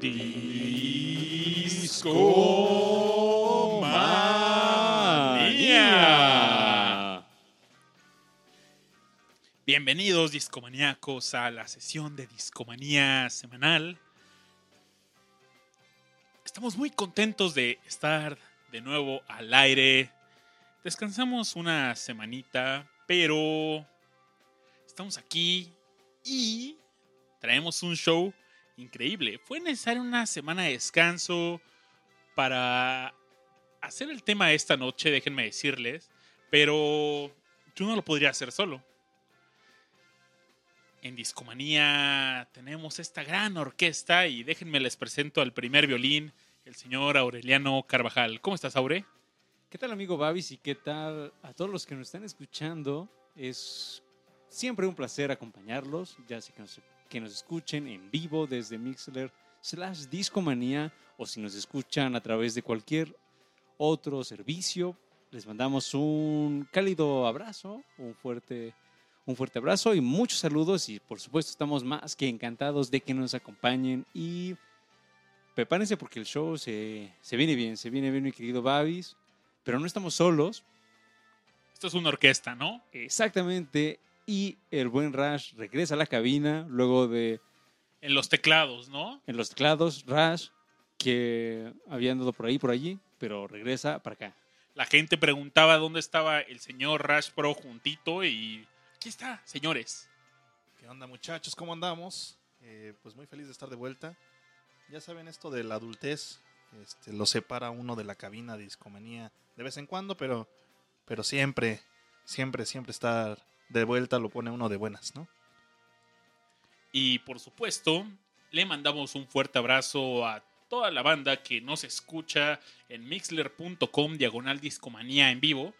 Discomanía. Bienvenidos discomaníacos a la sesión de Discomanía semanal. Estamos muy contentos de estar de nuevo al aire. Descansamos una semanita, pero estamos aquí y traemos un show increíble. Fue necesaria una semana de descanso para hacer el tema esta noche, déjenme decirles, pero yo no lo podría hacer solo. En Discomanía tenemos esta gran orquesta y déjenme les presento al primer violín, el señor Aureliano Carvajal. ¿Cómo estás, Aure? ¿Qué tal, amigo Babis? ¿Y qué tal a todos los que nos están escuchando? Es siempre un placer acompañarlos, ya sea que nos, que nos escuchen en vivo desde Mixler slash Discomanía o si nos escuchan a través de cualquier otro servicio. Les mandamos un cálido abrazo, un fuerte, un fuerte abrazo y muchos saludos y por supuesto estamos más que encantados de que nos acompañen y prepárense porque el show se, se viene bien, se viene bien mi querido Babis, pero no estamos solos, Esto es una orquesta, ¿no? exactamente, y el buen Rash regresa a la cabina luego de En los teclados, ¿no? en los teclados, Rash, que había andado por ahí, por allí, pero regresa para acá. La gente preguntaba dónde estaba el señor Rash Pro juntito y aquí está, señores. ¿Qué onda muchachos? ¿Cómo andamos? Eh, pues muy feliz de estar de vuelta. Ya saben esto de la adultez, este, lo separa uno de la cabina de discomanía de vez en cuando, pero, pero siempre, siempre, siempre estar de vuelta lo pone uno de buenas, ¿no? Y por supuesto, le mandamos un fuerte abrazo a toda la banda que nos escucha en mixler.com diagonal discomanía en vivo.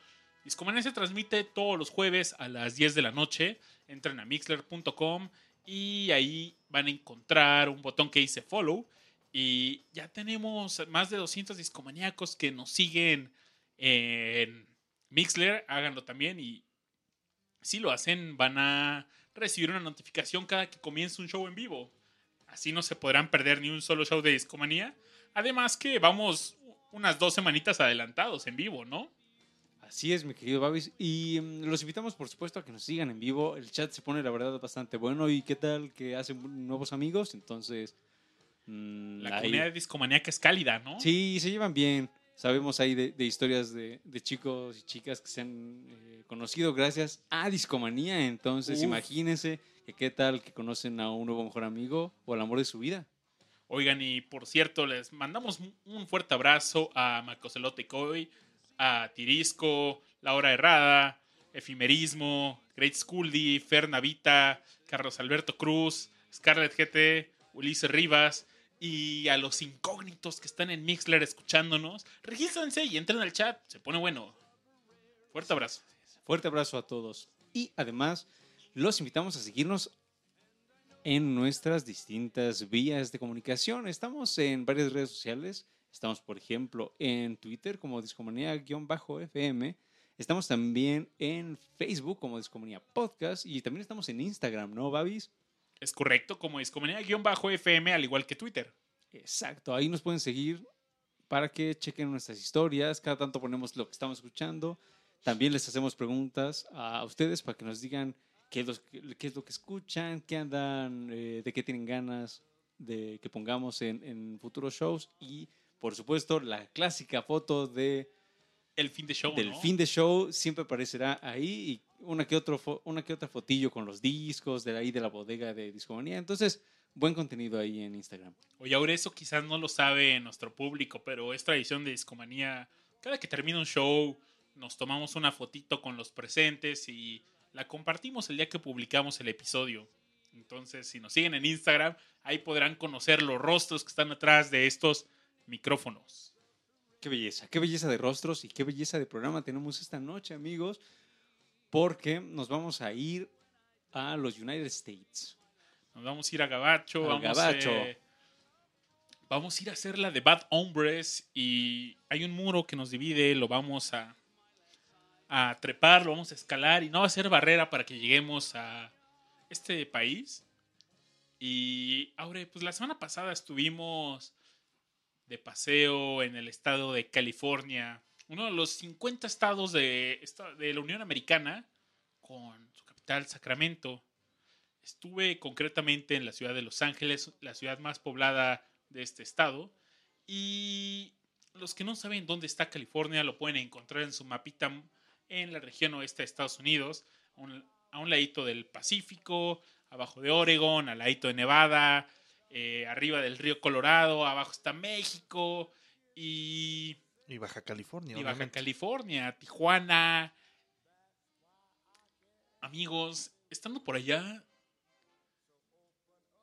Discomanía se transmite todos los jueves a las 10 de la noche. Entren a mixler.com y ahí van a encontrar un botón que dice follow. Y ya tenemos más de 200 discomaníacos que nos siguen en Mixler. Háganlo también y si lo hacen van a recibir una notificación cada que comience un show en vivo. Así no se podrán perder ni un solo show de Discomanía. Además que vamos unas dos semanitas adelantados en vivo, ¿no? Así es, mi querido Babis. Y mm, los invitamos, por supuesto, a que nos sigan en vivo. El chat se pone, la verdad, bastante bueno. ¿Y qué tal que hacen nuevos amigos? Entonces, mm, La ahí- comunidad de Discomanía que es cálida, ¿no? Sí, se llevan bien. Sabemos ahí de, de historias de, de chicos y chicas que se han eh, conocido gracias a Discomanía. Entonces, Uf. imagínense que qué tal que conocen a un nuevo mejor amigo o al amor de su vida. Oigan, y por cierto, les mandamos un fuerte abrazo a Macocelote Coy, a Tirisco, La Hora Errada, Efimerismo, Great Scully, Fer Navita, Carlos Alberto Cruz, Scarlett GT, Ulises Rivas y a los incógnitos que están en Mixler escuchándonos. Regístrense y entren al chat, se pone bueno. Fuerte abrazo. Fuerte abrazo a todos. Y además, los invitamos a seguirnos en nuestras distintas vías de comunicación. Estamos en varias redes sociales. Estamos, por ejemplo, en Twitter como Discomanía-FM. Estamos también en Facebook como Discomanía Podcast. Y también estamos en Instagram, ¿no, Babis? Es correcto, como Discomanía-FM, al igual que Twitter. Exacto, ahí nos pueden seguir para que chequen nuestras historias. Cada tanto ponemos lo que estamos escuchando. También les hacemos preguntas a ustedes para que nos digan qué es, los- qué es lo que escuchan, qué andan, eh, de qué tienen ganas de que pongamos en, en futuros shows. Y, por supuesto, la clásica foto de, El fin de show, del ¿no? fin de show siempre aparecerá ahí. Y una que, otro una que otra fotillo con los discos de ahí de la bodega de Discomanía. Entonces, buen contenido ahí en Instagram. Oye, ahora eso quizás no lo sabe nuestro público, pero es tradición de Discomanía. Cada que termina un show, nos tomamos una fotito con los presentes y la compartimos el día que publicamos el episodio. Entonces, si nos siguen en Instagram, ahí podrán conocer los rostros que están atrás de estos micrófonos. Qué belleza, qué belleza de rostros y qué belleza de programa tenemos esta noche, amigos, porque nos vamos a ir a los United States. Nos vamos a ir a Gabacho. Al vamos, Gabacho. eh, vamos a ir a hacer la de Bad Hombres y hay un muro que nos divide, lo vamos a, a trepar, lo vamos a escalar y no va a ser barrera para que lleguemos a este país. Y ahora, pues la semana pasada estuvimos de paseo en el estado de California, uno de los 50 estados de, de la Unión Americana, con su capital Sacramento. Estuve concretamente en la ciudad de Los Ángeles, la ciudad más poblada de este estado. Y los que no saben dónde está California lo pueden encontrar en su mapita en la región oeste de Estados Unidos, a un, ladito del Pacífico, abajo de Oregon, al ladito de Nevada, eh, arriba del río Colorado, abajo está México y... Y Baja California. Y Baja California, Tijuana. Amigos, estando por allá,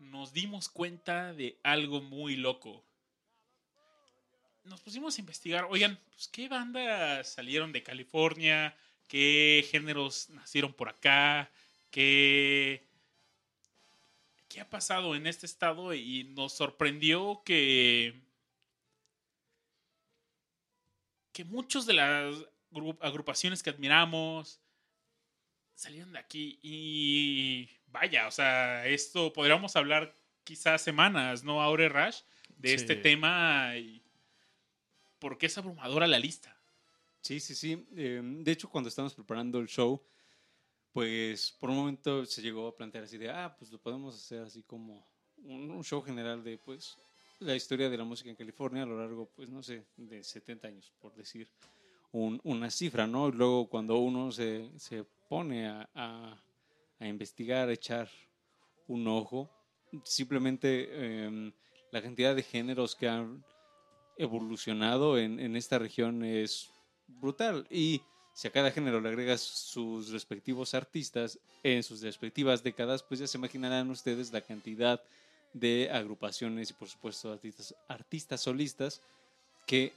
nos dimos cuenta de algo muy loco. Nos pusimos a investigar, oigan, pues qué bandas salieron de California, qué géneros nacieron por acá, qué, qué ha pasado en este estado y nos sorprendió que que muchos de las agrupaciones que admiramos salieron de aquí y vaya, o sea, esto podríamos hablar quizás semanas, ¿no? Aure Rush, de este tema y porque es abrumadora la lista. Sí, sí, sí. Em, de hecho, cuando estábamos preparando el show, pues por un momento se llegó a plantear así de, ah, pues lo podemos hacer así como un, show general de, pues, la historia de la música en California a lo largo, pues, no sé, de 70 años, por decir una cifra, ¿no? Y luego cuando uno se, se pone a, a, investigar, a echar un ojo, simplemente em, la cantidad de géneros que han evolucionado en, esta región es brutal. Y si a cada género le agregas sus respectivos artistas en sus respectivas décadas, pues ya se imaginarán ustedes la cantidad de agrupaciones y por supuesto artistas, artistas solistas que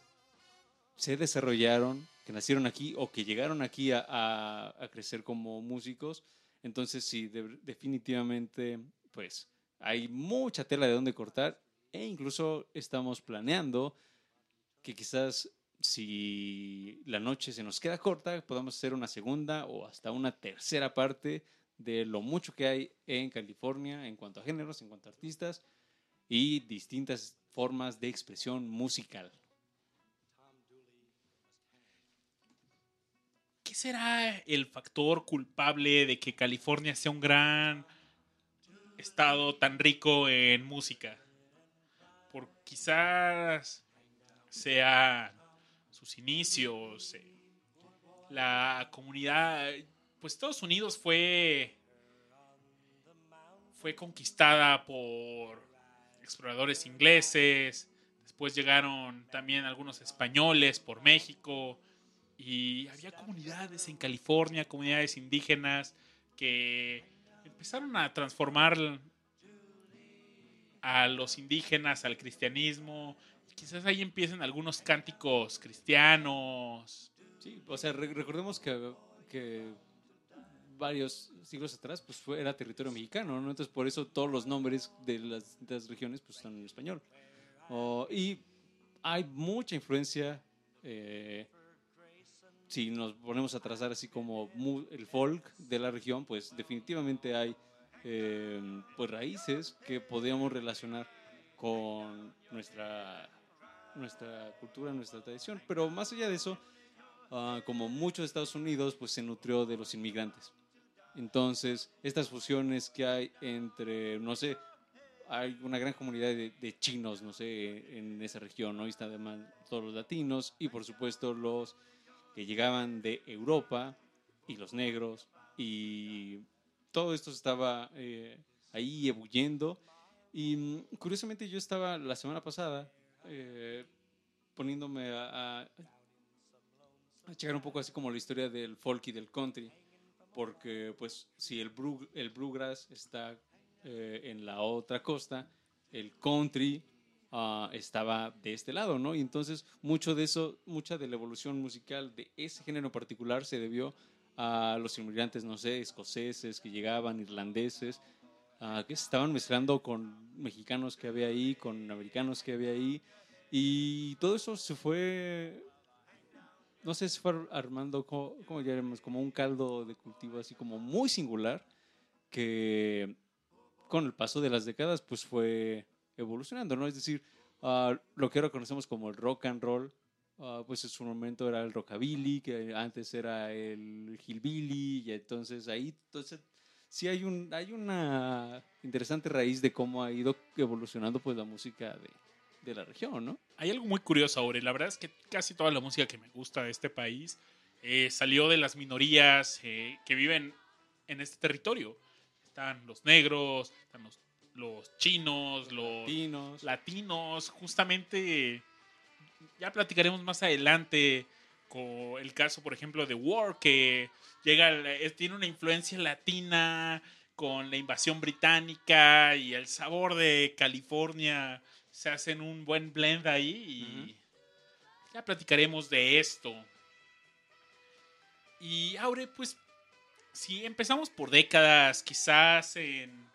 se desarrollaron, que nacieron aquí o que llegaron aquí a, a, crecer como músicos. Entonces sí, definitivamente pues hay mucha tela de donde cortar e incluso estamos planeando que quizás si la noche se nos queda corta, podamos hacer una segunda o hasta una tercera parte de lo mucho que hay en California en cuanto a géneros, en cuanto a artistas y distintas formas de expresión musical. Será el factor culpable de que California sea un gran estado tan rico en música? Por quizás sea sus inicios, eh, la comunidad, pues Estados Unidos fue, fue conquistada por exploradores ingleses, después llegaron también algunos españoles por México y había comunidades en California, comunidades indígenas que empezaron a transformar a los indígenas al cristianismo, quizás ahí empiecen algunos cánticos cristianos. Sí, o sea, recordemos que, que, varios siglos atrás pues fue, era territorio mexicano, ¿no? Entonces por eso todos los nombres de las distintas regiones pues están en español. y hay mucha influencia, eh, si nos ponemos a trazar así como el folk de la región, pues definitivamente hay eh, pues raíces que podríamos relacionar con nuestra nuestra cultura, nuestra tradición. Pero más allá de eso, ah, como muchos Estados Unidos, pues se nutrió de los inmigrantes. Entonces, estas fusiones que hay entre, no sé, hay una gran comunidad de, chinos, no sé, en esa región, ¿no? Y están además todos los latinos y por supuesto los que llegaban de Europa y los negros y todo esto estaba eh, ahí ebulliendo. Y mm, curiosamente yo estaba la semana pasada eh, poniéndome a, a, checar un poco así como la historia del folk y del country, porque pues si el, el bluegrass está eh, en la otra costa, el country ah, estaba de este lado, ¿no? Y entonces mucho de eso, mucha de la evolución musical de ese género particular se debió a los inmigrantes, no sé, escoceses que llegaban, irlandeses, que se estaban mezclando con mexicanos que había ahí, con americanos que había ahí. Y todo eso se fue, no sé, se fue armando, como, como como un caldo de cultivo así como muy singular, que con el paso de las décadas, pues fue evolucionando, ¿no? Es decir, ah, lo que ahora conocemos como el rock and roll, ah, pues en su momento era el rockabilly, que antes era el hillbilly, y entonces ahí, entonces sí hay un hay una interesante raíz de cómo ha ido evolucionando pues la música de, de la región, ¿no? Hay algo muy curioso ahora. La verdad es que casi toda la música que me gusta de este país eh, salió de las minorías eh, que viven en este territorio. Están los negros, están los, los chinos, los Latinos. latinos. Justamente ya platicaremos más adelante con el caso, por ejemplo, de War, que llega, tiene una influencia latina con la invasión británica y el sabor de California. Se hacen un buen blend ahí y ya platicaremos de esto. Y Aure, pues, si empezamos por décadas, quizás en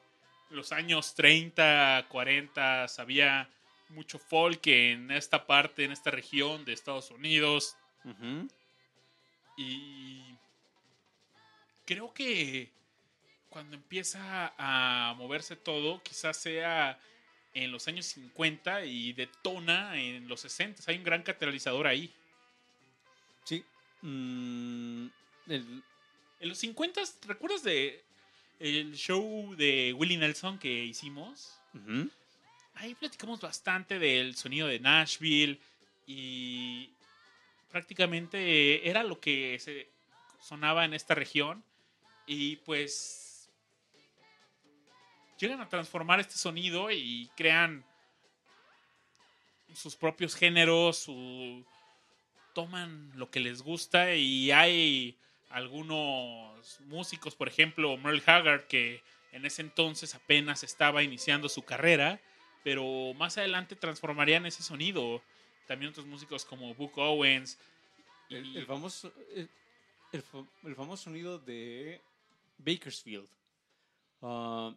los años 30, 40, había mucho folk en esta parte, en esta región de Estados Unidos. Y creo que cuando empieza a moverse todo, quizás sea en los años 50 y detona en los 60. Hay un gran catalizador ahí. Sí. Mm, el- En los 50, ¿recuerdas de el show de Willie Nelson que hicimos? Ahí platicamos bastante del sonido de Nashville y prácticamente era lo que se sonaba en esta región y pues llegan a transformar este sonido y crean sus propios géneros, su- toman lo que les gusta y hay algunos músicos, por ejemplo, Merle Haggard, que en ese entonces apenas estaba iniciando su carrera, pero más adelante transformarían ese sonido. También otros músicos como Book Owens. y- El, famoso, el, el fa- el famoso sonido de Bakersfield. Ah,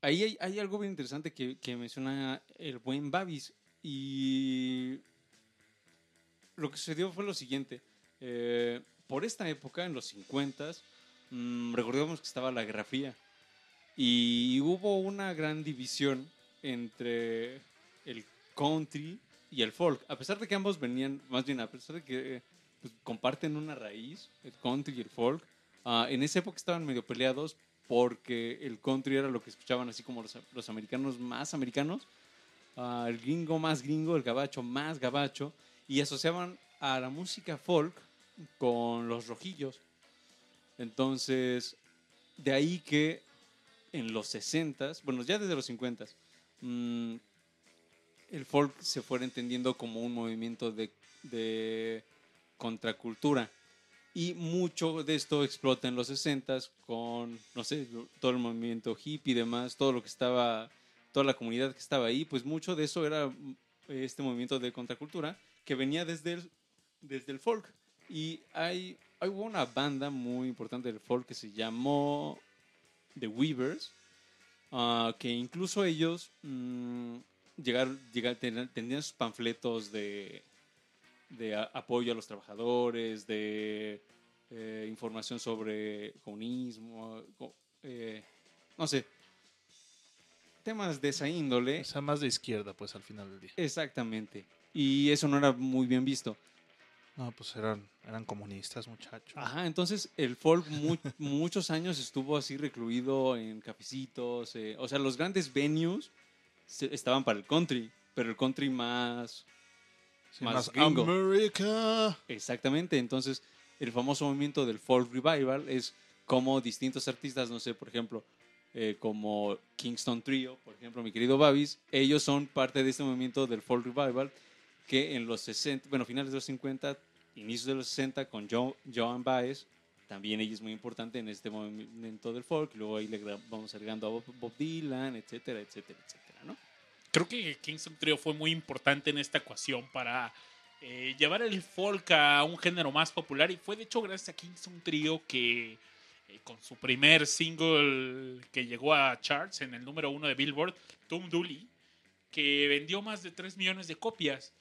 ahí hay, algo bien interesante que, que menciona el buen Babis. Y lo que sucedió fue lo siguiente. Eh, por esta época, en los 50, recordemos que estaba la Guerra Fría. Y hubo una gran división entre el country y el folk. A pesar de que ambos venían, más bien, a pesar de que pues, comparten una raíz, el country y el folk, ah, en esa época estaban medio peleados porque el country era lo que escuchaban así como los, los americanos más americanos, ah, el gringo más gringo, el gabacho más gabacho, y asociaban a la música folk con los rojillos. Entonces, de ahí que en los 60s, bueno, ya desde los 50s, mm, el folk se fuera entendiendo como un movimiento de, contracultura. Y mucho de esto explota en los 60s con, no sé, todo el movimiento hippie y demás, todo lo que estaba, toda la comunidad que estaba ahí, pues mucho de eso era mm, este movimiento de contracultura que venía desde el, desde el folk. Y hay, hay hubo una banda muy importante del folk que se llamó The Weavers, ah, que incluso ellos mm, llegaron, llegar, ten- tenían sus panfletos de, de a- apoyo a los trabajadores, de eh, información sobre comunismo, co- eh, no sé, temas de esa índole. O sea, más de izquierda, pues, al final del día. Exactamente. Y eso no era muy bien visto. No, pues eran, eran comunistas, muchachos. Ajá, entonces el folk mu- muchos años estuvo así recluido en cafecitos. eh, o sea, los grandes venues se- estaban para el country, pero el country más... Sí, más gringo. America. Exactamente, entonces el famoso movimiento del folk revival es como distintos artistas, no sé, por ejemplo, eh, como Kingston Trio, por ejemplo, mi querido Babis, ellos son parte de este movimiento del folk revival que en los 60, bueno, finales de los 50, inicios de los 60 con Jo- Joan Baez, también ella es muy importante en este movimiento del folk, luego ahí le vamos agregando a Bob, Bob Dylan, etcétera, etcétera, etcétera, ¿no? Creo que Kingston Trio fue muy importante en esta ecuación para eh, llevar el folk a un género más popular y fue de hecho gracias a Kingston Trio que eh, con su primer single que llegó a charts en el número uno de Billboard, Tom Dooley, que vendió más de 3 millones de copias.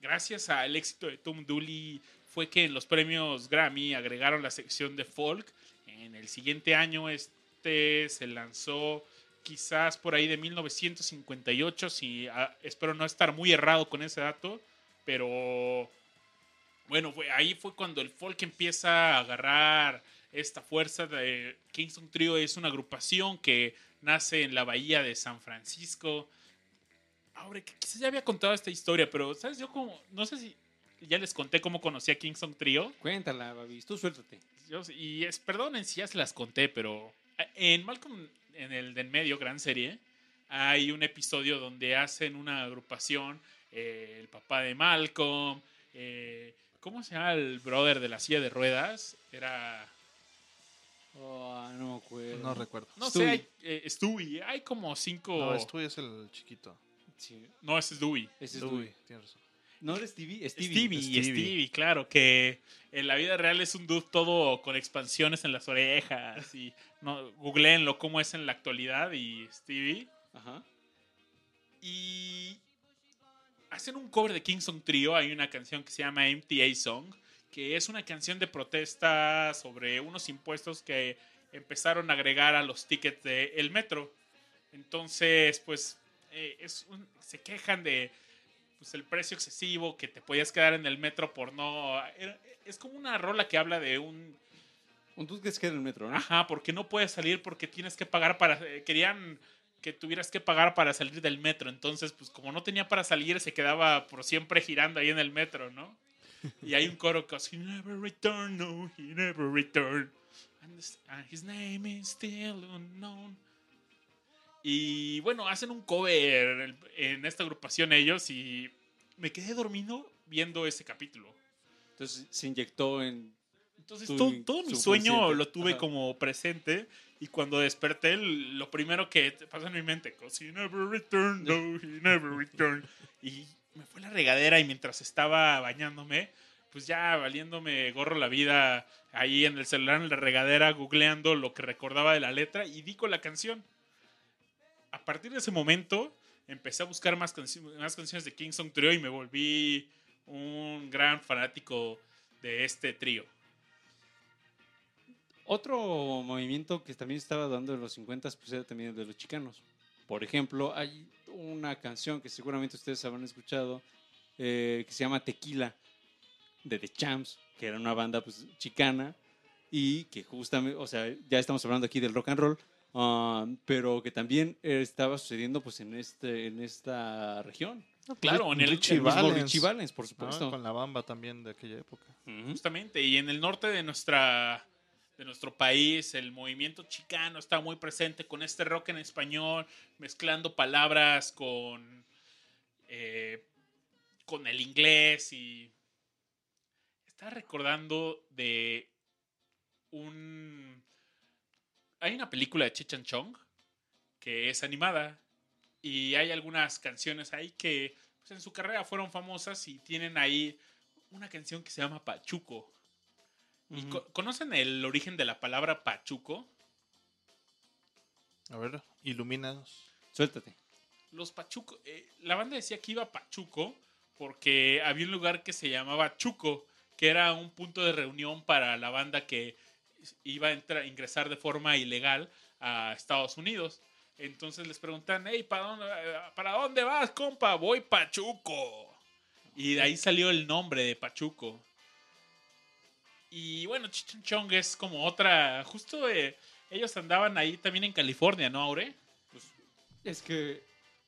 Gracias al éxito de Tom Dooley fue que en los premios Grammy agregaron la sección de folk. En el siguiente año este se lanzó quizás por ahí de 1958, si, ah, espero no estar muy errado con ese dato, pero bueno, ahí fue cuando el folk empieza a agarrar esta fuerza de Kingston Trio es una agrupación que nace en la bahía de San Francisco. Ahora, quizás ya había contado esta historia, pero ¿sabes? Yo como, no sé si ya les conté cómo conocí a Kingston Trio. Cuéntala, Babis, tú suéltate. Yo- y es, perdonen si ya se las conté, pero en Malcolm, en el de en medio, gran serie, hay un episodio donde hacen una agrupación, eh, el papá de Malcolm, eh, ¿cómo se llama el brother de la silla de ruedas? Era, Oh, no me acuerdo. No recuerdo. no Stewie. sé, hay, eh, Stewie, hay como cinco... No, Stewie es el chiquito. Sí, No, ese es Stewie. ese es Dewey. tienes razón. No eres Stevie, Stevie. Stevie, Stevie. Stevie, claro, que en la vida real es un dude todo con expansiones en las orejas y no, googleenlo cómo es en la actualidad y Stevie. Ajá. Y hacen un cover de Kingston Trio. Hay una canción que se llama MTA Song, que es una canción de protesta sobre unos impuestos que empezaron a agregar a los tickets del metro. Entonces, pues, eh, es un- se quejan de pues, el precio excesivo que te podías quedar en el metro por no... es como una rola que habla de un... Un tú que se queda en el metro, ¿no? Ajá, porque no puedes salir porque tienes que pagar para... eh, querían que tuvieras que pagar para salir del metro. Entonces, pues como no tenía para salir, se quedaba por siempre girando ahí en el metro, ¿no? Y hay un coro que He never returned, no, he never returned. And his name is still unknown. Y bueno, hacen un cover en, esta agrupación ellos y me quedé dormido viendo ese capítulo. Entonces se inyectó en. Entonces Tu todo, todo mi sueño lo tuve Ajá. como presente y cuando desperté lo primero que pasa en mi mente, he never returned, no, he never returned. Y me fue la regadera y mientras estaba bañándome, pues ya valiéndome gorro la vida ahí en el celular en la regadera, googleando lo que recordaba de la letra y di con la canción. A partir de ese momento empecé a buscar más, canci- más canciones de Kingston Trio y me volví un gran fanático de este trío. Otro movimiento que también estaba dando en los 50 pues era también el de los chicanos. Por ejemplo, hay una canción que seguramente ustedes habrán escuchado eh, que se llama Tequila de The Champs, que era una banda pues chicana y que justamente, o sea, ya estamos hablando aquí del rock and roll, ah, pero que también estaba sucediendo pues en este en esta región. Claro, en el, Richie el mismo Valens, Richie Valens, por ¿no? supuesto. Con la bamba también de aquella época. Justamente, y en el norte de nuestra de nuestro país, el movimiento chicano está muy presente con este rock en español, mezclando palabras con eh, con el inglés y estaba recordando de un hay una película de Cheech and Chong que es animada y hay algunas canciones ahí que pues, en su carrera fueron famosas y tienen ahí una canción que se llama Pachuco. ¿Y Ujú. co- ¿Conocen el origen de la palabra Pachuco? A ver, ilumínanos. Suéltate. Los Pachuco, eh, la banda decía que iba a Pachuco porque había un lugar que se llamaba Chuco, que era un punto de reunión para la banda que iba a entrar, ingresar de forma ilegal a Estados Unidos. Entonces les preguntan, hey, ¿para dónde, ¿para dónde vas, compa? Voy Pachuco. Y de ahí salió el nombre de Pachuco. Y bueno, Chichen Chong es como otra, justo eh, ellos andaban ahí también en California, ¿no, Aure? Es que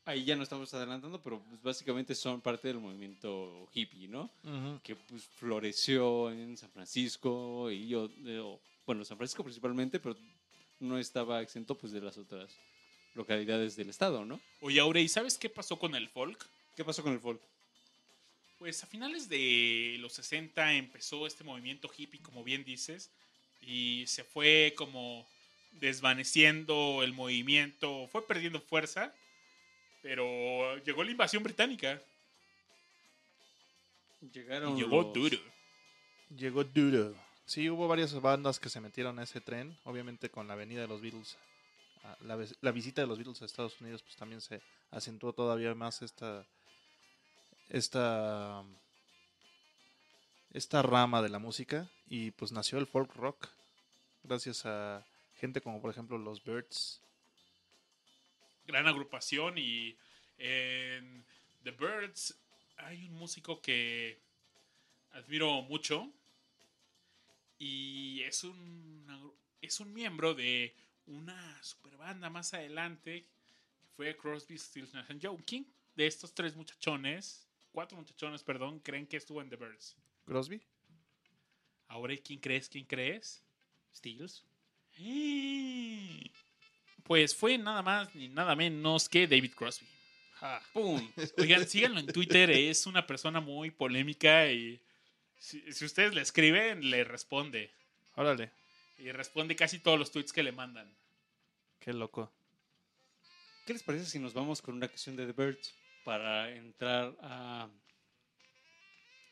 ahí ya no estamos adelantando, pero pues básicamente son parte del movimiento hippie, ¿no? Que pues floreció en San Francisco y yo, eh, bueno, San Francisco principalmente, pero no estaba exento pues de las otras localidades del estado, ¿no? Oye, Aure, ¿y sabes qué pasó con el folk? ¿Qué pasó con el folk? Pues a finales de los 60 empezó este movimiento hippie, como bien dices, y se fue como desvaneciendo el movimiento, fue perdiendo fuerza, pero llegó la invasión británica Llegaron y llegó los- duro. Llegó duro. Sí, hubo varias bandas que se metieron a ese tren. Obviamente con la venida de los Beatles, la visita de los Beatles a Estados Unidos, pues también se acentuó todavía más esta, esta, esta rama de la música y pues nació el folk rock gracias a gente como por ejemplo los Birds, gran agrupación y en The Birds hay un músico que admiro mucho y es un, es un miembro de una super banda más adelante que fue Crosby, Stills, Nash and Young. ¿Quién de estos tres muchachones, cuatro muchachones, perdón, creen que estuvo en The Birds? ¿Crosby? Ahora, ¿quién crees? ¿Quién crees? Steels. Pues fue nada más ni nada menos que David Crosby. ¡Pum! Oigan, síganlo en Twitter, es una persona muy polémica y si, si ustedes le escriben, le responde. Órale, Y responde casi todos los tweets que le mandan. qué loco. ¿Qué les parece si nos vamos con una canción de The Birds para entrar a,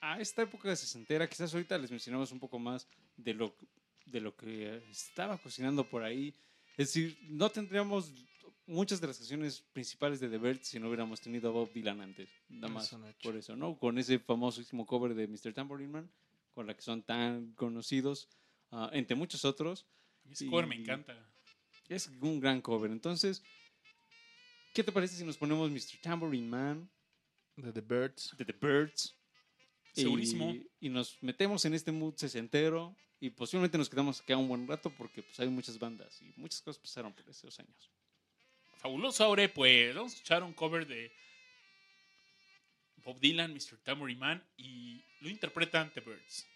a esta época sesentera? Quizás ahorita les mencionamos un poco más de lo, de lo que estaba cocinando por ahí. Es decir, no tendríamos muchas de las canciones principales de The Birds si no hubiéramos tenido a Bob Dylan antes. Nada más por eso, ¿no? Con ese famosísimo cover de Mr. Tambourine Man, con la que son tan conocidos, ah, entre muchos otros. A mí ese cover me encanta. Es un gran cover. Entonces, ¿qué te parece si nos ponemos Mr. Tambourine Man De The Birds. de The Birds? Segurísimo. Y, y nos metemos en este mood sesentero y posiblemente nos quedamos acá un buen rato porque pues, hay muchas bandas y muchas cosas pasaron por esos años. Fabuloso, Aure, pues vamos a escuchar un cover de Bob Dylan, Mr. Tambourine Man y lo interpretan The Birds.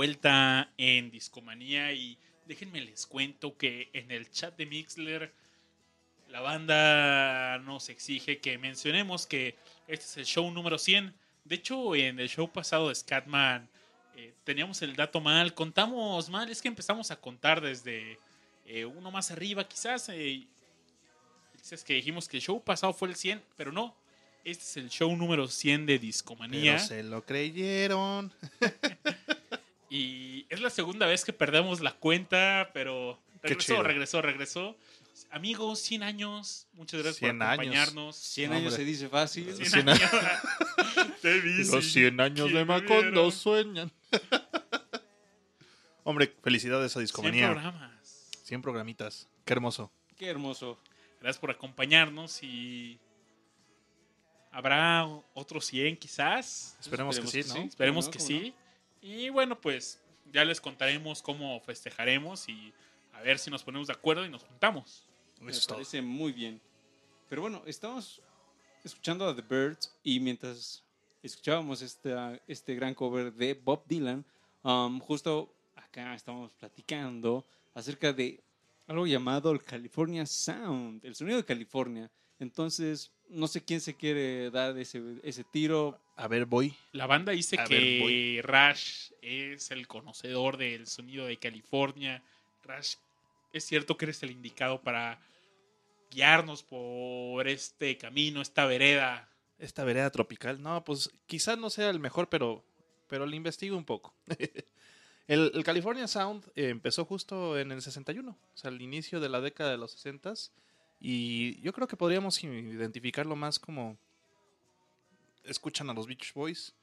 Vuelta en Discomanía y déjenme les cuento que en el chat de Mixler la banda nos exige que mencionemos que este es el show número 100. De hecho, en el show pasado de Scatman eh, teníamos el dato mal, contamos mal, es que empezamos a contar desde eh, uno más arriba quizás. eh, es que dijimos que el show pasado fue el 100, pero no. Este es el show número 100 de Discomanía. Pero se lo creyeron. Y es la segunda vez que perdemos la cuenta, pero regresó, regresó, regresó. Amigos, 100 años. Muchas gracias 100 por años. acompañarnos. 100 Hombre. años se dice fácil. 100 100 años. Te Los sí. 100 años de ¿Quién Macondo hubiera? sueñan. Hombre, felicidades a 100 Discomanía. programas. 100 programitas. Qué hermoso. Qué hermoso. Gracias por acompañarnos y habrá otros 100 quizás. Esperemos, que sí, Esperemos que ¿no? sí. Esperemos ¿Cómo que no? Y bueno, pues ya les contaremos cómo festejaremos y a ver si nos ponemos de acuerdo y nos juntamos. Me Eso es todo. parece muy bien. Pero bueno, estamos escuchando a The Birds y mientras escuchábamos esta, este gran cover de Bob Dylan, um, justo acá estamos platicando acerca de algo llamado el California Sound, el sonido de California. Entonces, no sé quién se quiere dar ese, ese tiro. A ver, voy. La banda dice A ver, que Rash es el conocedor del sonido de California. Rash, es cierto que eres el indicado para guiarnos por este camino, esta vereda. Esta vereda tropical. No, pues quizás no sea el mejor, pero, pero le investigo un poco. el, el California Sound eh, empezó justo en el 61, o sea, al inicio de la década de los 60 Y yo creo que podríamos identificarlo más como escuchan a los Beach Boys.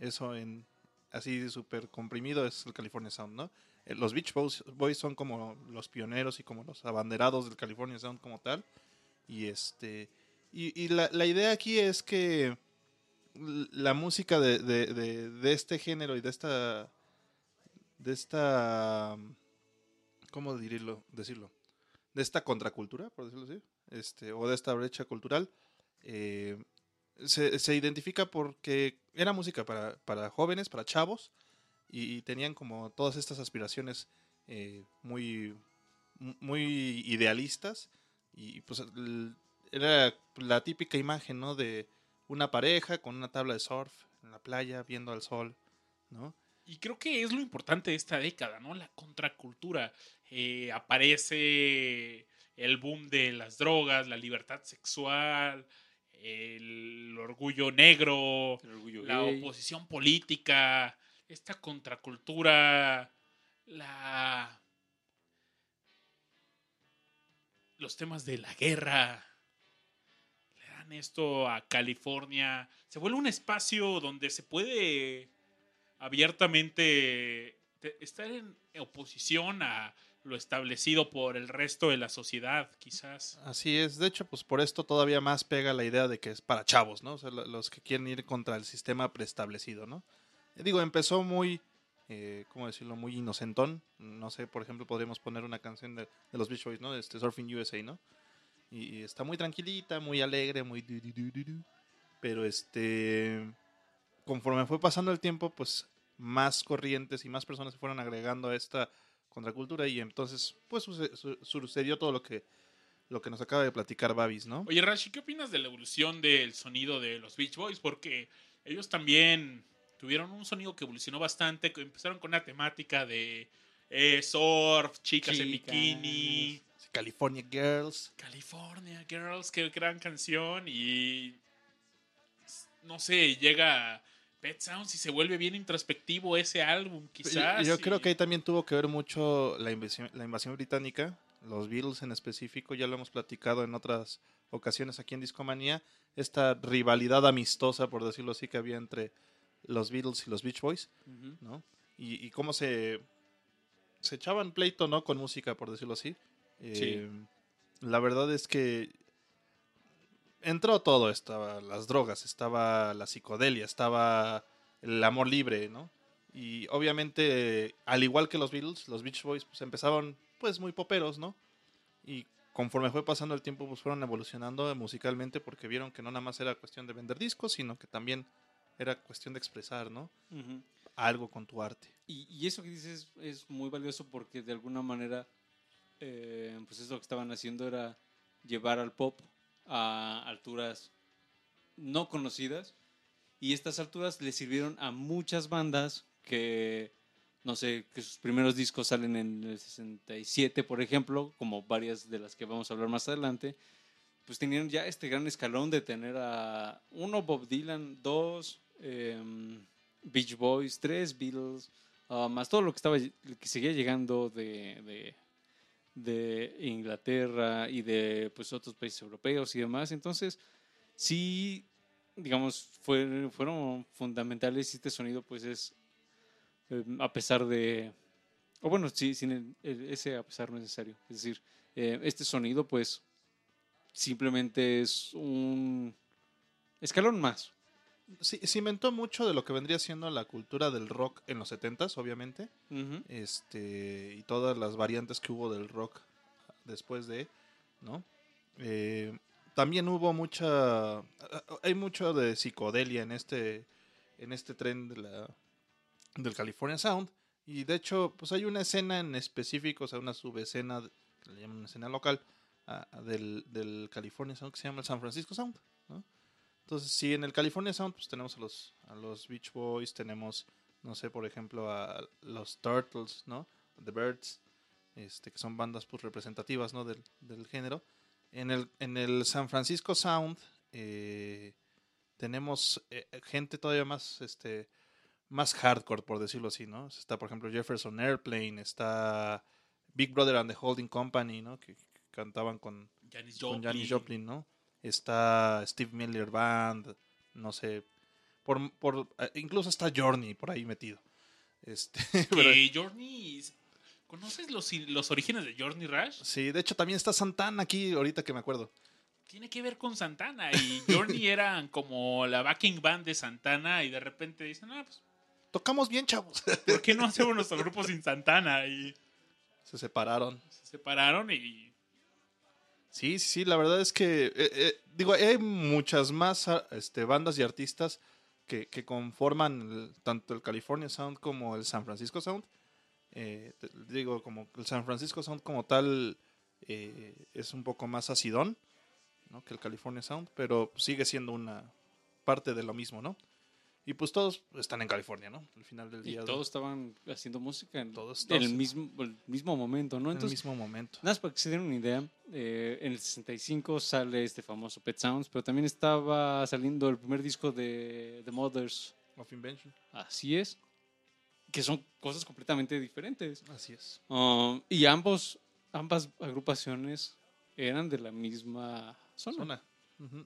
Eso en así súper comprimido es el California Sound, ¿no? Eh, Los Beach Boys, son como los pioneros y como los abanderados del California Sound como tal. Y este y, la, la idea aquí es que la música de, de- de- de este género y de esta de esta cómo decirlo decirlo de esta contracultura por decirlo así este o de esta brecha cultural eh, se, se identifica porque era música para, para jóvenes para chavos y, tenían como todas estas aspiraciones eh, muy muy idealistas y pues era la típica imagen, ¿no? De una pareja con una tabla de surf en la playa viendo al sol, ¿no? Y creo que es lo importante de esta década, ¿no? La contracultura. Eh, aparece el boom de las drogas, la libertad sexual, el orgullo negro, El orgullo la oposición política, esta contracultura, la los temas de la guerra. Le dan esto a California. Se vuelve un espacio donde se puede abiertamente te- estar en oposición a lo establecido por el resto de la sociedad, quizás. Así es, de hecho, pues por esto todavía más pega la idea de que es para chavos, ¿no? O sea, lo- los que quieren ir contra el sistema preestablecido, ¿no? Digo, empezó muy, eh, ¿cómo decirlo? Muy inocentón. No sé, por ejemplo, podríamos poner una canción de, los Beach Boys, ¿no? Este Surfing USA, ¿no? Y, está muy tranquilita, muy alegre, muy... Pero este... Conforme fue pasando el tiempo, pues más corrientes y más personas se fueron agregando a esta contracultura y entonces pues suce- su- sucedió todo lo que lo que nos acaba de platicar Babis, ¿no? Oye, Rashi, ¿qué opinas de la evolución del sonido de los Beach Boys? Porque ellos también tuvieron un sonido que evolucionó bastante, que empezaron con una temática de eh, surf, chicas en Chicas. bikini, California Girls. California Girls, qué gran canción y no sé, llega Pet Sounds y se vuelve bien introspectivo ese álbum, quizás. yo, yo y- creo que ahí también tuvo que ver mucho la invasión, la invasión británica, los Beatles en específico, ya lo hemos platicado en otras ocasiones aquí en Discomanía, esta rivalidad amistosa, por decirlo así, que había entre los Beatles y los Beach Boys. ¿no? Y, y cómo se, se echaban pleito, ¿no? Con música, por decirlo así. Eh, La verdad es que entró todo, estaba las drogas, estaba la psicodelia, estaba el amor libre, ¿no? Y obviamente, al igual que los Beatles, los Beach Boys pues empezaron pues muy poperos, ¿no? Y conforme fue pasando el tiempo pues fueron evolucionando musicalmente porque vieron que no nada más era cuestión de vender discos, sino que también era cuestión de expresar, ¿no? Algo con tu arte. Y, y eso que dices es muy valioso porque de alguna manera, eh, pues eso que estaban haciendo era llevar al pop a alturas no conocidas y estas alturas le sirvieron a muchas bandas que, no sé, que sus primeros discos salen en el 67, por ejemplo, como varias de las que vamos a hablar más adelante, pues tenían ya este gran escalón de tener a uno Bob Dylan, dos em, Beach Boys, tres Beatles, ah, más todo lo que estaba que seguía llegando de, de, de Inglaterra y de pues otros países europeos y demás. Entonces, sí, digamos, fue- fueron fundamentales y este sonido pues es, eh, a pesar de, o bueno, sí, sin ese a pesar necesario. Es decir, eh, este sonido pues simplemente es un escalón más. Sí, se inventó mucho de lo que vendría siendo la cultura del rock en los 70s, obviamente. este y todas las variantes que hubo del rock después de, ¿no? Eh, también hubo mucha, hay mucho de psicodelia en este, en este tren de la, del California Sound y de hecho, pues hay una escena en específico, o sea, una subescena que le llaman una escena local ah, del, del California Sound que se llama el San Francisco Sound, ¿no? Entonces, sí, en el California Sound, pues tenemos a los, a los Beach Boys, tenemos no sé, por ejemplo, a los Turtles, ¿no? The Birds, este, que son bandas pues, representativas, ¿no? Del, del género. En el, en el San Francisco Sound eh, tenemos eh, gente todavía más, este, más hardcore, por decirlo así, ¿no? Está, por ejemplo, Jefferson Airplane, está Big Brother and the Holding Company, ¿no? Que, que cantaban con, Janis Joplin. Janis Joplin, ¿no? Está Steve Miller Band, no sé, por, por eh, incluso está Journey por ahí metido. Este, Journey. ¿Conoces los, los orígenes de Journey Rush? sí, de hecho también está Santana aquí ahorita que me acuerdo. Tiene que ver con Santana. Y Journey eran como la backing band de Santana. Y de repente dicen, ah, pues, Tocamos bien, chavos. ¿por qué no hacemos nuestro grupo sin Santana? Y Se separaron. se separaron y. Sí, sí, la verdad es que, eh, eh, digo, hay muchas más ah, este, bandas y artistas que, conforman tanto el California Sound como el San Francisco Sound. Eh, digo, como el San Francisco Sound como tal es un poco más acidón ¿no? que el California Sound, pero sigue siendo una parte de lo mismo, ¿no? Y pues todos están en California, ¿no? Al final del Y día. todos estaban haciendo música en Todos- el, mismo, el mismo momento, ¿no? en el Entonces, mismo momento. Nada más para que se den una idea, eh, en el 65 sale este famoso Pet Sounds, pero también estaba saliendo el primer disco de The Mothers, Of Invention. así es, que son cosas completamente diferentes. Así es. Um, y ambos, ambas agrupaciones eran de la misma zona. Zona. Ujú.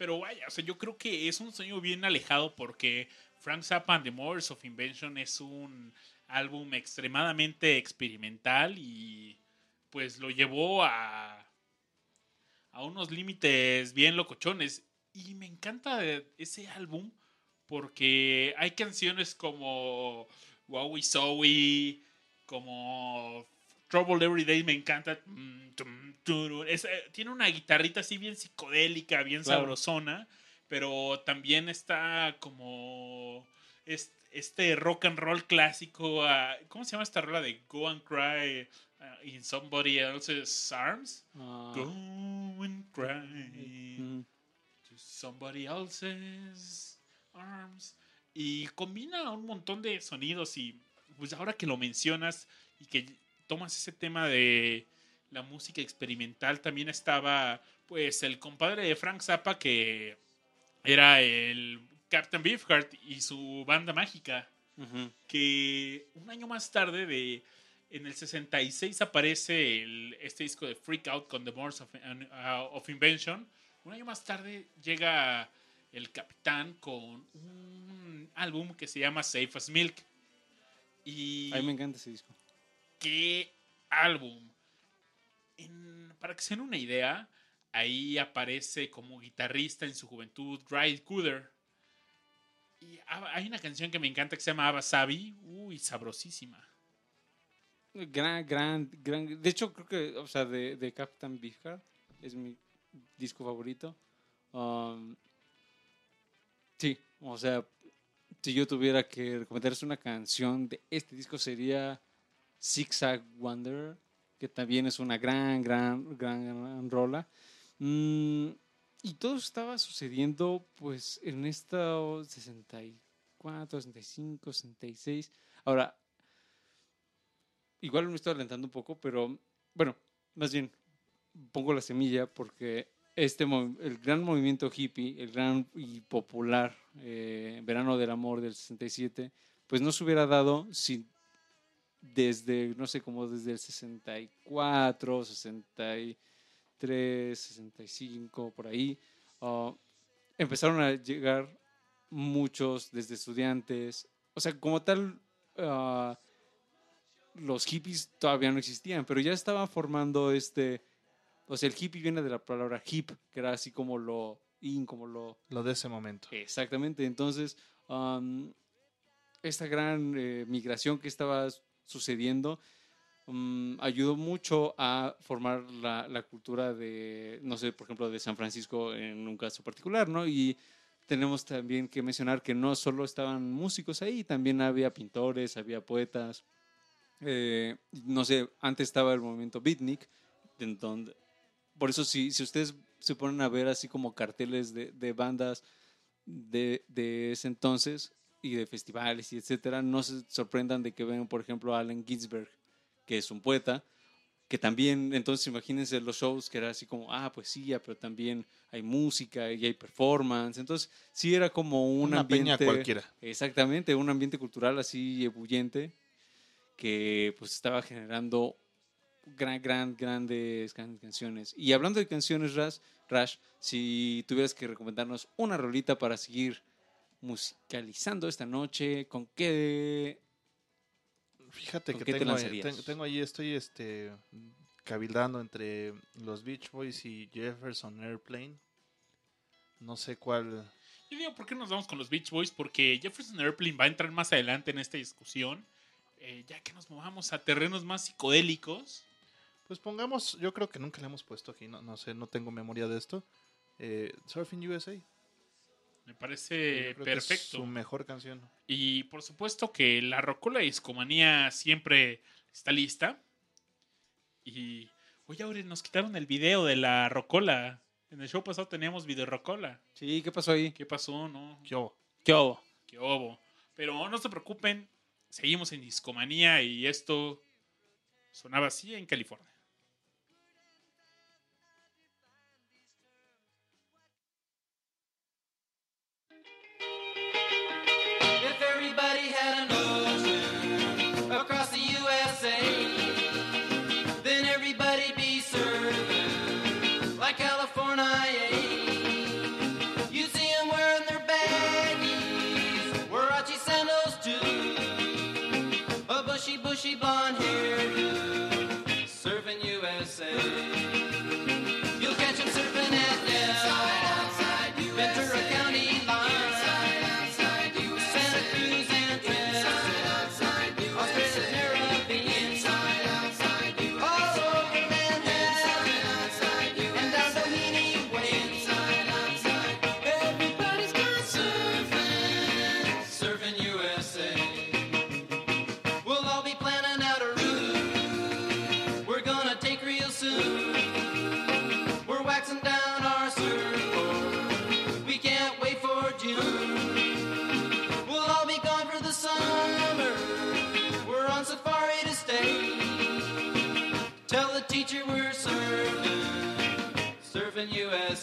Pero vaya, o sea, yo creo que es un sueño bien alejado porque Frank Zappa and the Mothers of Invention es un álbum extremadamente experimental y pues lo llevó a, a unos límites bien locochones. Y me encanta ese álbum porque hay canciones como Wowie Zowie, como Trouble Every Day, me encanta. Mm. Es, eh, tiene una guitarrita así bien psicodélica, bien Claro. sabrosona, pero también está como es- este rock and roll clásico. ah, ¿Cómo se llama esta rola de Go and Cry ah, in Somebody Else's Arms? Ah, Go and cry mm, to somebody else's arms. Y combina un montón de sonidos y pues ahora que lo mencionas y que tomas ese tema de la música experimental, también estaba pues el compadre de Frank Zappa que era el Captain Beefheart y su banda mágica que un año más tarde de en el 66 aparece el- este disco de Freak Out con The Morse of, uh, of Invention. Un año más tarde llega el Capitán con un álbum que se llama Safe as Milk. Y A mí me encanta ese disco. Qué álbum. Para que se den una idea, ahí aparece como guitarrista en su juventud Dry Cooder. Y ha- hay una canción que me encanta que se llama Abasabi. Uy, sabrosísima. Gran, gran, gran. De hecho, creo que, o sea, de, de Captain Beefheart es mi disco favorito. Um, sí, o sea, si yo tuviera que recomendarles una canción de este disco sería Zigzag Wonder, que también es una gran, gran, gran, gran rola. Mm, y todo estaba sucediendo, pues, en esta 64, 65, 66. Ahora, igual me estoy adelantando un poco, pero bueno, más bien pongo la semilla porque este el gran movimiento hippie, el gran y popular eh, Verano del Amor del 67, pues no se hubiera dado si desde, no sé, como desde el 64, 63, 65, por ahí, ah, empezaron a llegar muchos desde estudiantes. O sea, como tal, ah, los hippies todavía no existían, pero ya estaban formando este... O sea, el hippie viene de la palabra hip, que era así como lo in, como lo... Lo de ese momento. Exactamente. Entonces, am, esta gran eh, migración que estaba sucediendo mm, ayudó mucho a formar la, cultura de, no sé, por ejemplo, de San Francisco en un caso particular, ¿no? Y tenemos también que mencionar que no solo estaban músicos ahí, también había pintores, había poetas. Eh, no sé, antes estaba el movimiento beatnik, en por eso si, si ustedes se ponen a ver así como carteles de, de bandas de, de ese entonces y de festivales y etcétera, no se sorprendan de que vean, por ejemplo, a Allen Ginsberg, que es un poeta, que también, entonces imagínense los shows que era así como, ah, poesía, pero también hay música y hay performance, entonces sí era como un Una peña ambiente, cualquiera. exactamente, un ambiente cultural así ebulliente que pues estaba generando gran, gran, grandes can- canciones. Y hablando de canciones, Rash, Rash, si tuvieras que recomendarnos una rolita para seguir musicalizando esta noche, ¿con qué? Fíjate ¿Con que qué te tengo, ahí- lanzarías? ten- tengo ahí, estoy este cabildando entre los Beach Boys y Jefferson Airplane. No sé cuál. Yo digo, ¿por qué nos vamos con los Beach Boys? Porque Jefferson Airplane va a entrar más adelante en esta discusión. eh, ya que nos movamos a terrenos más psicodélicos. Pues pongamos, yo creo que nunca le hemos puesto aquí, no, no sé, no tengo memoria de esto. Eh, Surfing USA. Me parece que es perfecto. su mejor canción. Y por supuesto que la Rocola Discomanía siempre está lista. Y. Oye, Aure, nos quitaron el video de la Rocola. En el show pasado teníamos video Rocola. Sí, ¿qué pasó ahí? ¿Qué pasó? No. ¿Qué hubo? ¿Qué hubo? Qué obo. Pero no se preocupen. Seguimos en Discomanía y esto sonaba así en California.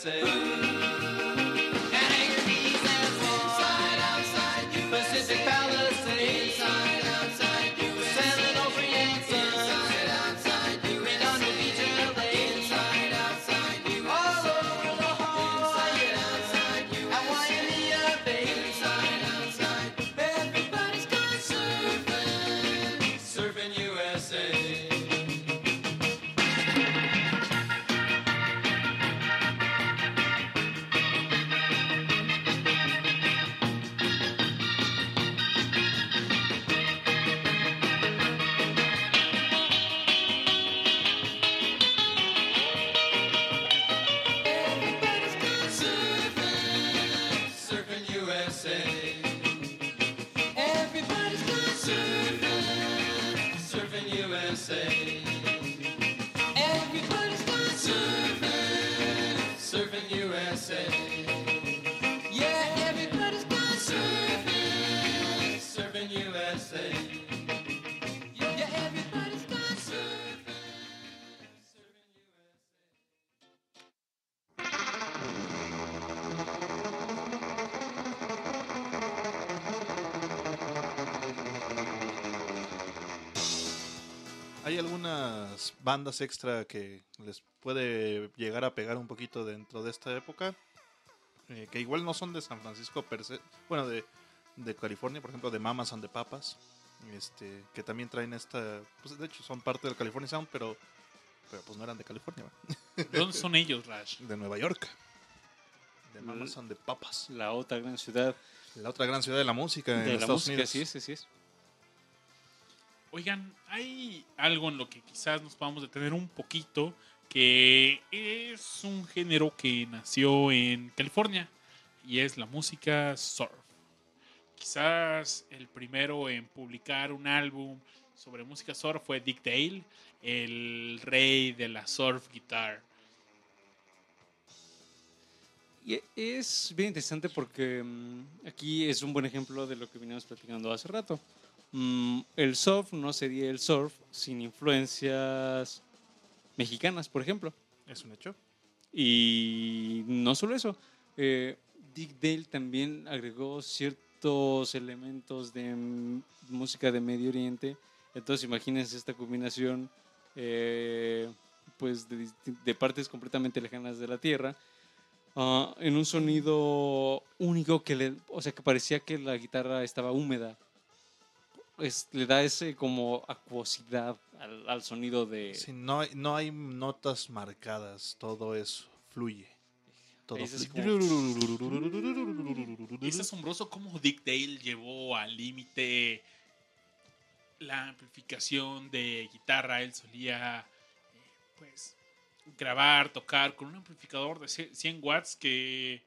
USA. Bandas extra que les puede llegar a pegar un poquito dentro de esta época, eh, que igual no son de San Francisco per se, bueno, de, de California, por ejemplo, de Mamas and the Papas, este, que también traen esta, pues de hecho son parte del California Sound, pero, pero pues no eran de California. ¿De dónde son ellos, Rash? de Nueva York, de Mamas and the Papas, La otra gran ciudad la otra gran ciudad de la música en de la Estados música, Unidos. así es, así es. Oigan, hay algo en lo que quizás nos podamos detener un poquito, que es un género que nació en California y es la música surf. Quizás el primero en publicar un álbum sobre música surf fue Dick Dale, el rey de la surf guitar. Y es bien interesante porque mm, aquí es un buen ejemplo de lo que veníamos platicando hace rato. Mm, el surf no sería el surf sin influencias mexicanas, por ejemplo. Es un hecho. Y no solo eso, eh, Dick Dale también agregó ciertos elementos de música de Medio Oriente. Entonces imagínense esta combinación eh, pues de partes completamente lejanas de la Tierra ah, en un sonido único que le, o sea que parecía que la guitarra estaba húmeda. Es- le da ese como acuosidad al, al sonido de... Sí, no, hay, no hay notas marcadas, todo eso fluye. Todo Es fluye. Es asombroso cómo Dick Dale llevó al límite la amplificación de guitarra. Él solía, eh, pues, grabar, tocar con un amplificador de 100 watts que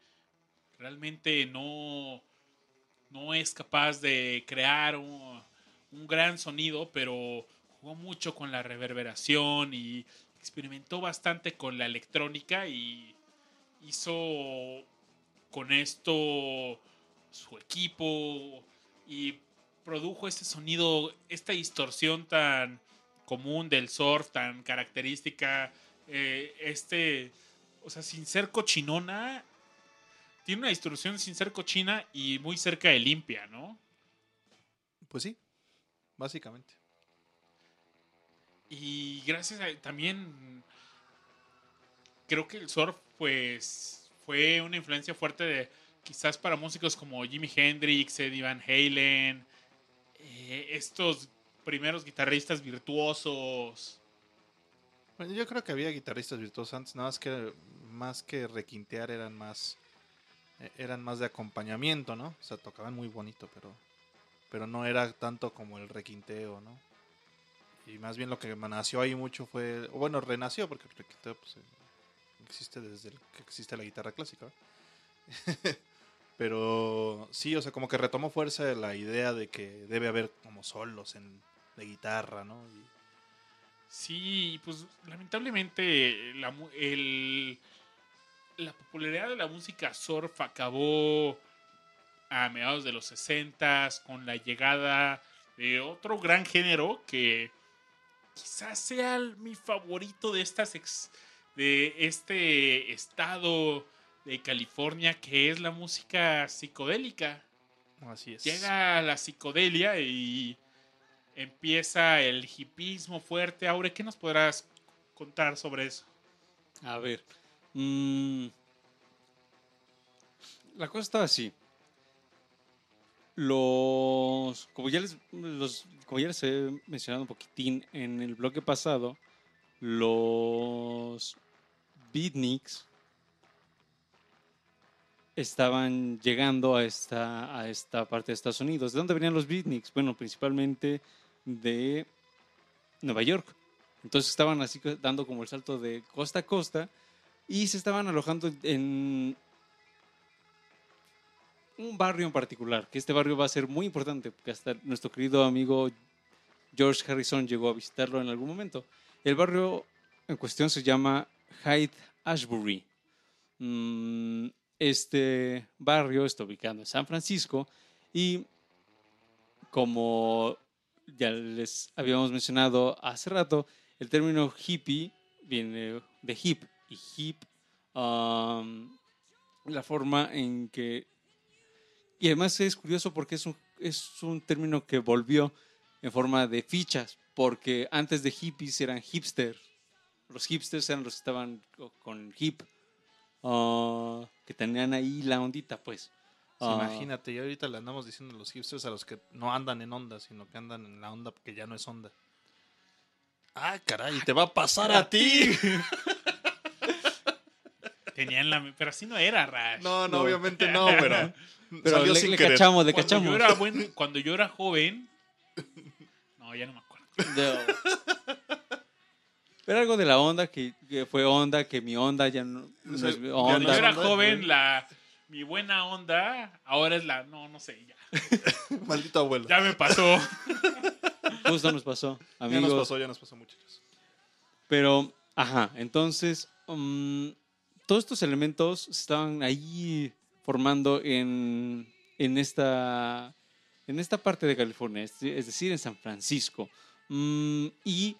realmente no, no es capaz de crear un, un gran sonido, pero jugó mucho con la reverberación y experimentó bastante con la electrónica y hizo con esto su equipo y produjo este sonido, esta distorsión tan común del surf, tan característica, eh, este, o sea, sin ser cochinona, tiene una distorsión sin ser cochina y muy cerca de limpia, ¿no? Pues sí, básicamente. Y gracias a también creo que el surf pues fue una influencia fuerte de quizás para músicos como Jimi Hendrix, Eddie Van Halen, eh, estos primeros guitarristas virtuosos. Bueno, yo creo que había guitarristas virtuosos antes, nada más que más que requintear eran más eh, eran más de acompañamiento, ¿no? O sea, tocaban muy bonito, pero pero no era tanto como el requinteo, ¿no? Y más bien lo que nació ahí mucho fue, bueno, renació porque el requinteo pues, eh, existe desde el que existe la guitarra clásica. pero sí, o sea, como que retomó fuerza la idea de que debe haber como solos en de guitarra, ¿no? Sí, pues lamentablemente la, el- la popularidad de la música surf acabó a mediados de los 60 con la llegada de otro gran género que quizás sea el- mi favorito de estas ex- de este estado de California que es la música psicodélica así es. llega la psicodelia y empieza el hipismo fuerte. Aure, ¿qué nos podrás contar sobre eso? A ver. mm, la cosa estaba así. Los. Como ya les, los, como ya les he mencionado un poquitín en el bloque pasado, los beatniks estaban llegando a esta, a esta parte de Estados Unidos. ¿De dónde venían los beatniks? Bueno, principalmente de Nueva York. Entonces estaban así dando como el salto de costa a costa y se estaban alojando en un barrio en particular, que este barrio va a ser muy importante, porque hasta nuestro querido amigo George Harrison llegó a visitarlo en algún momento. El barrio en cuestión se llama Hyde Ashbury. Mm, Este barrio está ubicado en San Francisco y como ya les habíamos mencionado hace rato, el término hippie viene de hip y hip, um, la forma en que... Y además es curioso porque es un, es un término que volvió en forma de fichas. porque antes de hippies eran hipster. Los hipsters eran los que estaban co- con hip, ah, que tenían ahí la ondita, pues. Sí, Ah, imagínate, y ahorita le andamos diciendo a los hipsters a los que no andan en onda, sino que andan en la onda que ya no es onda. Ah, caray, te va a pasar a ti. Tenían la. Pero así no era, Rash. No, no, No. obviamente no, pero, Pero salió le, sin le querer. cachamos, le Cuando cachamos. yo, era buen- cuando yo era joven. No, ya no me acuerdo. De- Era algo de la onda que, que fue onda, que mi onda ya no, no O sea, ya Cuando onda. yo era onda, joven, la. Mi buena onda, ahora es la. No, no sé, ya. Maldito abuelo. Ya me pasó. Justo nos pasó, Ya amigos. nos pasó, ya nos pasó, muchachos. Pero, ajá, entonces, mm, todos estos elementos estaban ahí formando en, en, esta, en esta parte de California, es, decir, en San Francisco. Mm, ¿Y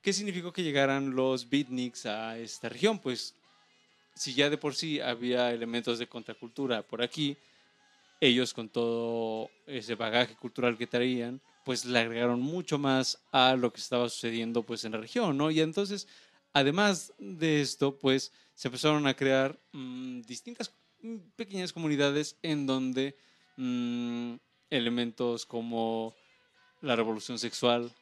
qué significó que llegaran los beatniks a esta región? Pues, si ya de por sí había elementos de contracultura por aquí, ellos con todo ese bagaje cultural que traían, pues le agregaron mucho más a lo que estaba sucediendo pues en la región, ¿no? Y entonces, además de esto, pues se empezaron a crear mm, distintas mm, pequeñas comunidades en donde mm, elementos como la revolución sexual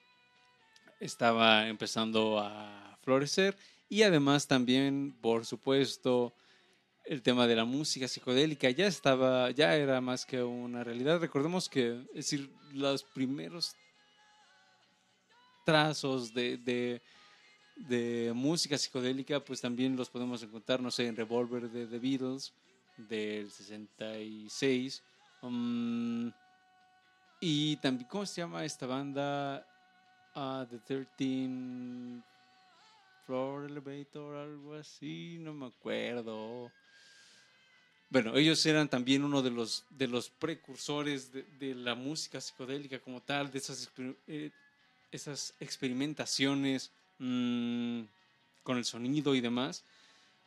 estaba empezando a florecer y además también, por supuesto, el tema de la música psicodélica ya estaba, ya era más que una realidad. Recordemos que, decir, los primeros trazos de, de música psicodélica, pues también los podemos encontrar, no sé, en Revolver de The Beatles del 66. um, y también, ¿cómo se llama esta banda? Ah, The 13 Floor Elevator, algo así, no me acuerdo. Bueno, ellos eran también uno de los, de los precursores de, la música psicodélica como tal, de esas, eh, esas experimentaciones mm, con el sonido y demás.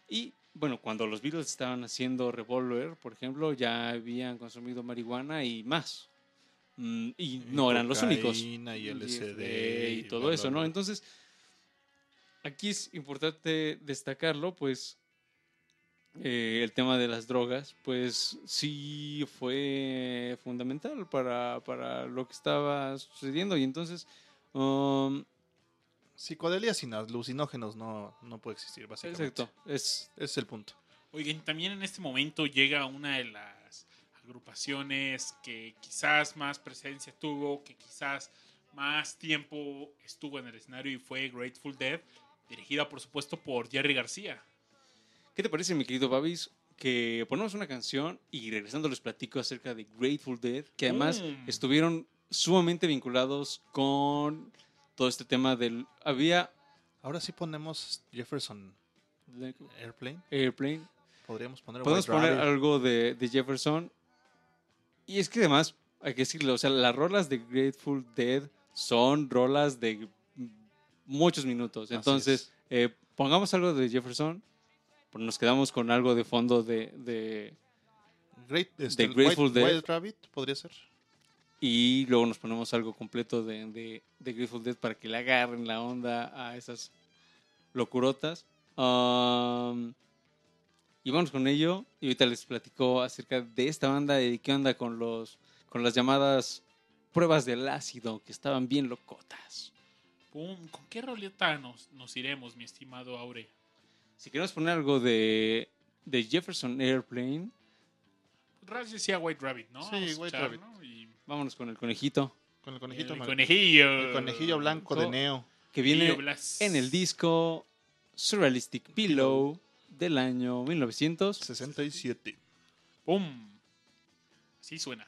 Y bueno, cuando los Beatles estaban haciendo Revolver, por ejemplo, ya habían consumido marihuana y más. Mm, y no eran los únicos. Y Y LSD y todo bla, bla, eso, ¿no? Entonces, aquí es importante destacarlo, pues eh, el tema de las drogas, pues sí fue fundamental para, para lo que estaba sucediendo. Y entonces, um, Psicodelia sin alucinógenos no, no puede existir, básicamente. exacto, es Ese es el punto. Oigan, también en este momento llega una de las agrupaciones que quizás más presencia tuvo, que quizás más tiempo estuvo en el escenario y fue Grateful Dead, dirigida por supuesto por Jerry García. ¿Qué te parece, mi querido Babis? Que ponemos una canción y regresando les platico acerca de Grateful Dead, que además Mm. estuvieron sumamente vinculados con todo este tema del... Había... Ahora sí ponemos Jefferson Airplane. Airplane. Podríamos poner Podemos poner Rabbit. algo de, de Jefferson. Y es que además, hay que decirlo, o sea, las rolas de Grateful Dead son rolas de muchos minutos. Entonces, eh, pongamos algo de Jefferson, nos quedamos con algo de fondo de, de- Great, este, Grateful White, Dead. White Rabbit podría ser. Y luego nos ponemos algo completo de, de, de Grateful Dead para que le agarren la onda a esas locurotas. Um, y vamos con ello. Y ahorita les platico acerca de esta banda y qué onda con los con las llamadas pruebas del ácido, que estaban bien locotas. Pum, ¿Con qué roleta nos, nos iremos, mi estimado Aure? Si queremos poner algo de, de Jefferson Airplane, Raz decía White Rabbit, ¿no? Sí, White escuchar, Rabbit. ¿no? Y vámonos con el conejito, Con el conejito, el conejillo. el conejillo blanco de Neo. que viene en el disco Surrealistic Pillow del año 1900. 67. ¡Pum! Así suena.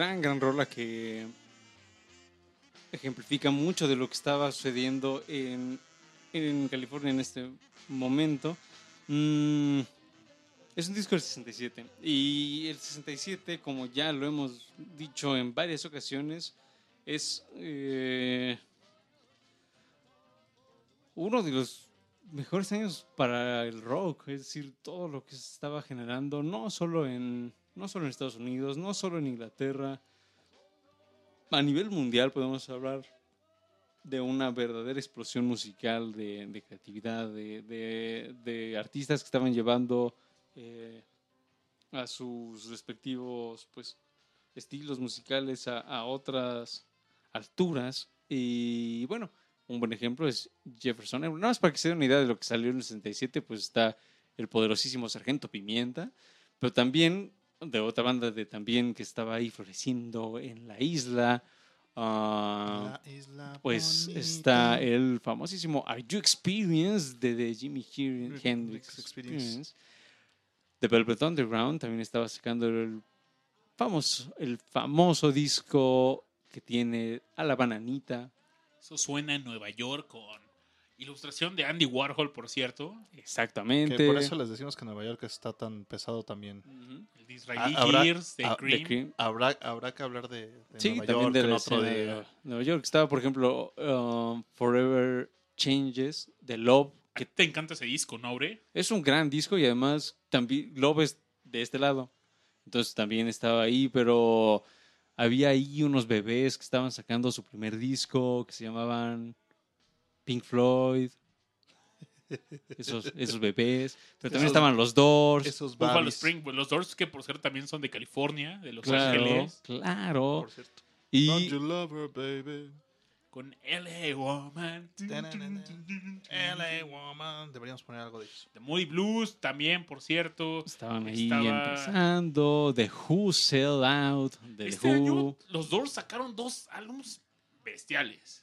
Gran, gran rola que ejemplifica mucho de lo que estaba sucediendo en, en California en este momento. Mm, es un disco del 67 y el 67, como ya lo hemos dicho en varias ocasiones, es eh, uno de los mejores años para el rock, es decir, todo lo que se estaba generando, no solo en, no solo en Estados Unidos, no solo en Inglaterra, a nivel mundial podemos hablar de una verdadera explosión musical, de, creatividad, de, artistas que estaban llevando eh, a sus respectivos pues, estilos musicales a, a otras alturas. Y bueno, un buen ejemplo es Jefferson. Nada más para que se den una idea de lo que salió en el 67, pues está el poderosísimo Sargento Pimienta, pero también de otra banda de también que estaba ahí floreciendo en la isla. ah, La isla pues bonita. está el famosísimo Are You Experienced de, de Jimi Hen- Hendrix Hendrix Experience. Experience. The Velvet Underground también estaba sacando el famoso, el famoso disco que tiene a la bananita. Eso suena en Nueva York con ilustración de Andy Warhol, por cierto. Exactamente. Que por eso les decimos que Nueva York está tan pesado también. El Disraeli Ah, habrá- Gears de ah, Cream. The Cream. Habrá, habrá que hablar de, de Sí, Nueva también York de en otro de día. Nueva York. Estaba, por ejemplo, um, Forever Changes de Love, ¿A que te encanta ese disco, ¿no, Aure? es un gran disco y además también Love es de este lado. Entonces también estaba ahí, pero había ahí unos bebés que estaban sacando su primer disco que se llamaban Pink Floyd. Esos, esos bebés. Pero también Esos- estaban los Doors. Esos Buffalo Spring, los Doors que por cierto también son de California, de Los claro, Ángeles, claro. por cierto. Y Don't you love her, baby? con LA Woman. LA Woman. Deberíamos poner algo de eso. The Moody Blues también, por cierto. estaban ahí Estaba- empezando. The Who Sell Out. The Este Who. año los Doors sacaron dos álbumes bestiales.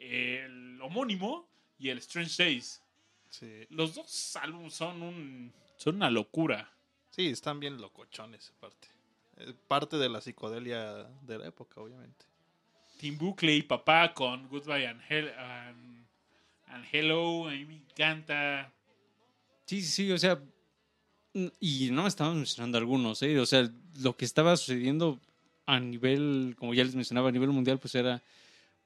El homónimo y el Strange Days. Sí. Los dos álbumes son un son una locura. sí, están bien locochones aparte. Parte de la psicodelia de la época, obviamente. Tim Buckley, papá con Goodbye and, Hel- and- and Hello, a mí me encanta. Sí, sí, sí, o sea, mm, y no estamos mencionando algunos, ¿eh? O sea, lo que estaba sucediendo a nivel, como ya les mencionaba, a nivel mundial, pues era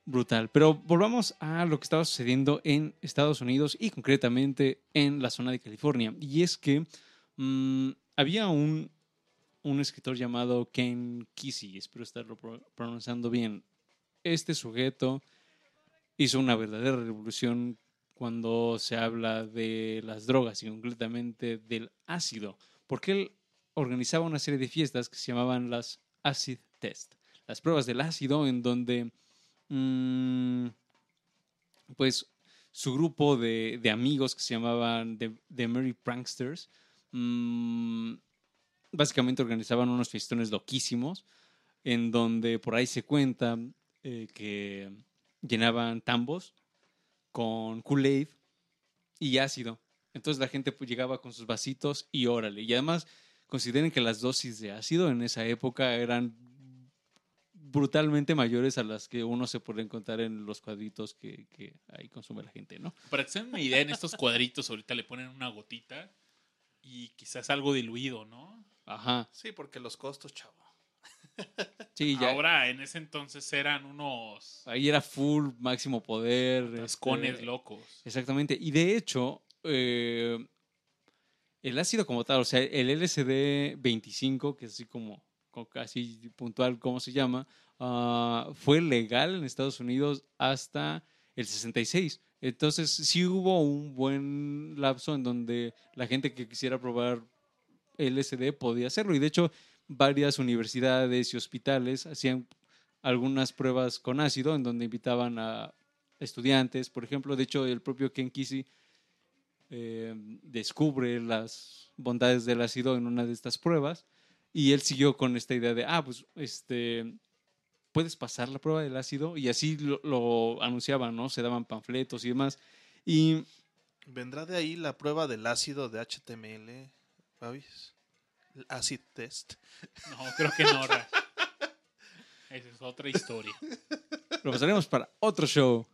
brutal. Pero volvamos a lo que estaba sucediendo en Estados Unidos y concretamente en la zona de California. Y es que mm, había un, un escritor llamado Ken Kesey, espero estarlo pro- pronunciando bien. Este sujeto hizo una verdadera revolución cuando se habla de las drogas y concretamente del ácido, porque él organizaba una serie de fiestas que se llamaban las Acid Test, las pruebas del ácido, en donde mm, pues su grupo de, de amigos que se llamaban The, Merry Pranksters, mm, básicamente organizaban unos fiestones loquísimos, en donde por ahí se cuenta eh, que llenaban tambos con Kool-Aid y ácido. Entonces la gente pues, llegaba con sus vasitos y órale. Y además consideren que las dosis de ácido en esa época eran brutalmente mayores a las que uno se puede encontrar en los cuadritos que, que ahí consume la gente, ¿no? Para que se den una idea, en estos cuadritos ahorita le ponen una gotita y quizás algo diluido, ¿no? Ajá. Sí, porque los costos, chavo. Sí, ya. Ahora, en ese entonces eran unos Ahí era full máximo poder. tascones este, locos. Exactamente. Y de hecho, eh, el ácido como tal, o sea, el LSD 25, que es así como, como casi puntual cómo se llama, ah, fue legal en Estados Unidos hasta el 66. Entonces sí hubo un buen lapso en donde la gente que quisiera probar LSD podía hacerlo. Y de hecho, varias universidades y hospitales hacían algunas pruebas con ácido en donde invitaban a estudiantes. Por ejemplo, de hecho, el propio Ken Kesey eh, descubre las bondades del ácido en una de estas pruebas y él siguió con esta idea de, ah, pues, este, puedes pasar la prueba del ácido y así lo, lo anunciaban, ¿no? Se daban panfletos y demás. Y ¿Vendrá de ahí la prueba del ácido de HTML? El acid test. No, creo que no. Esa es otra historia. lo pasaremos para otro show.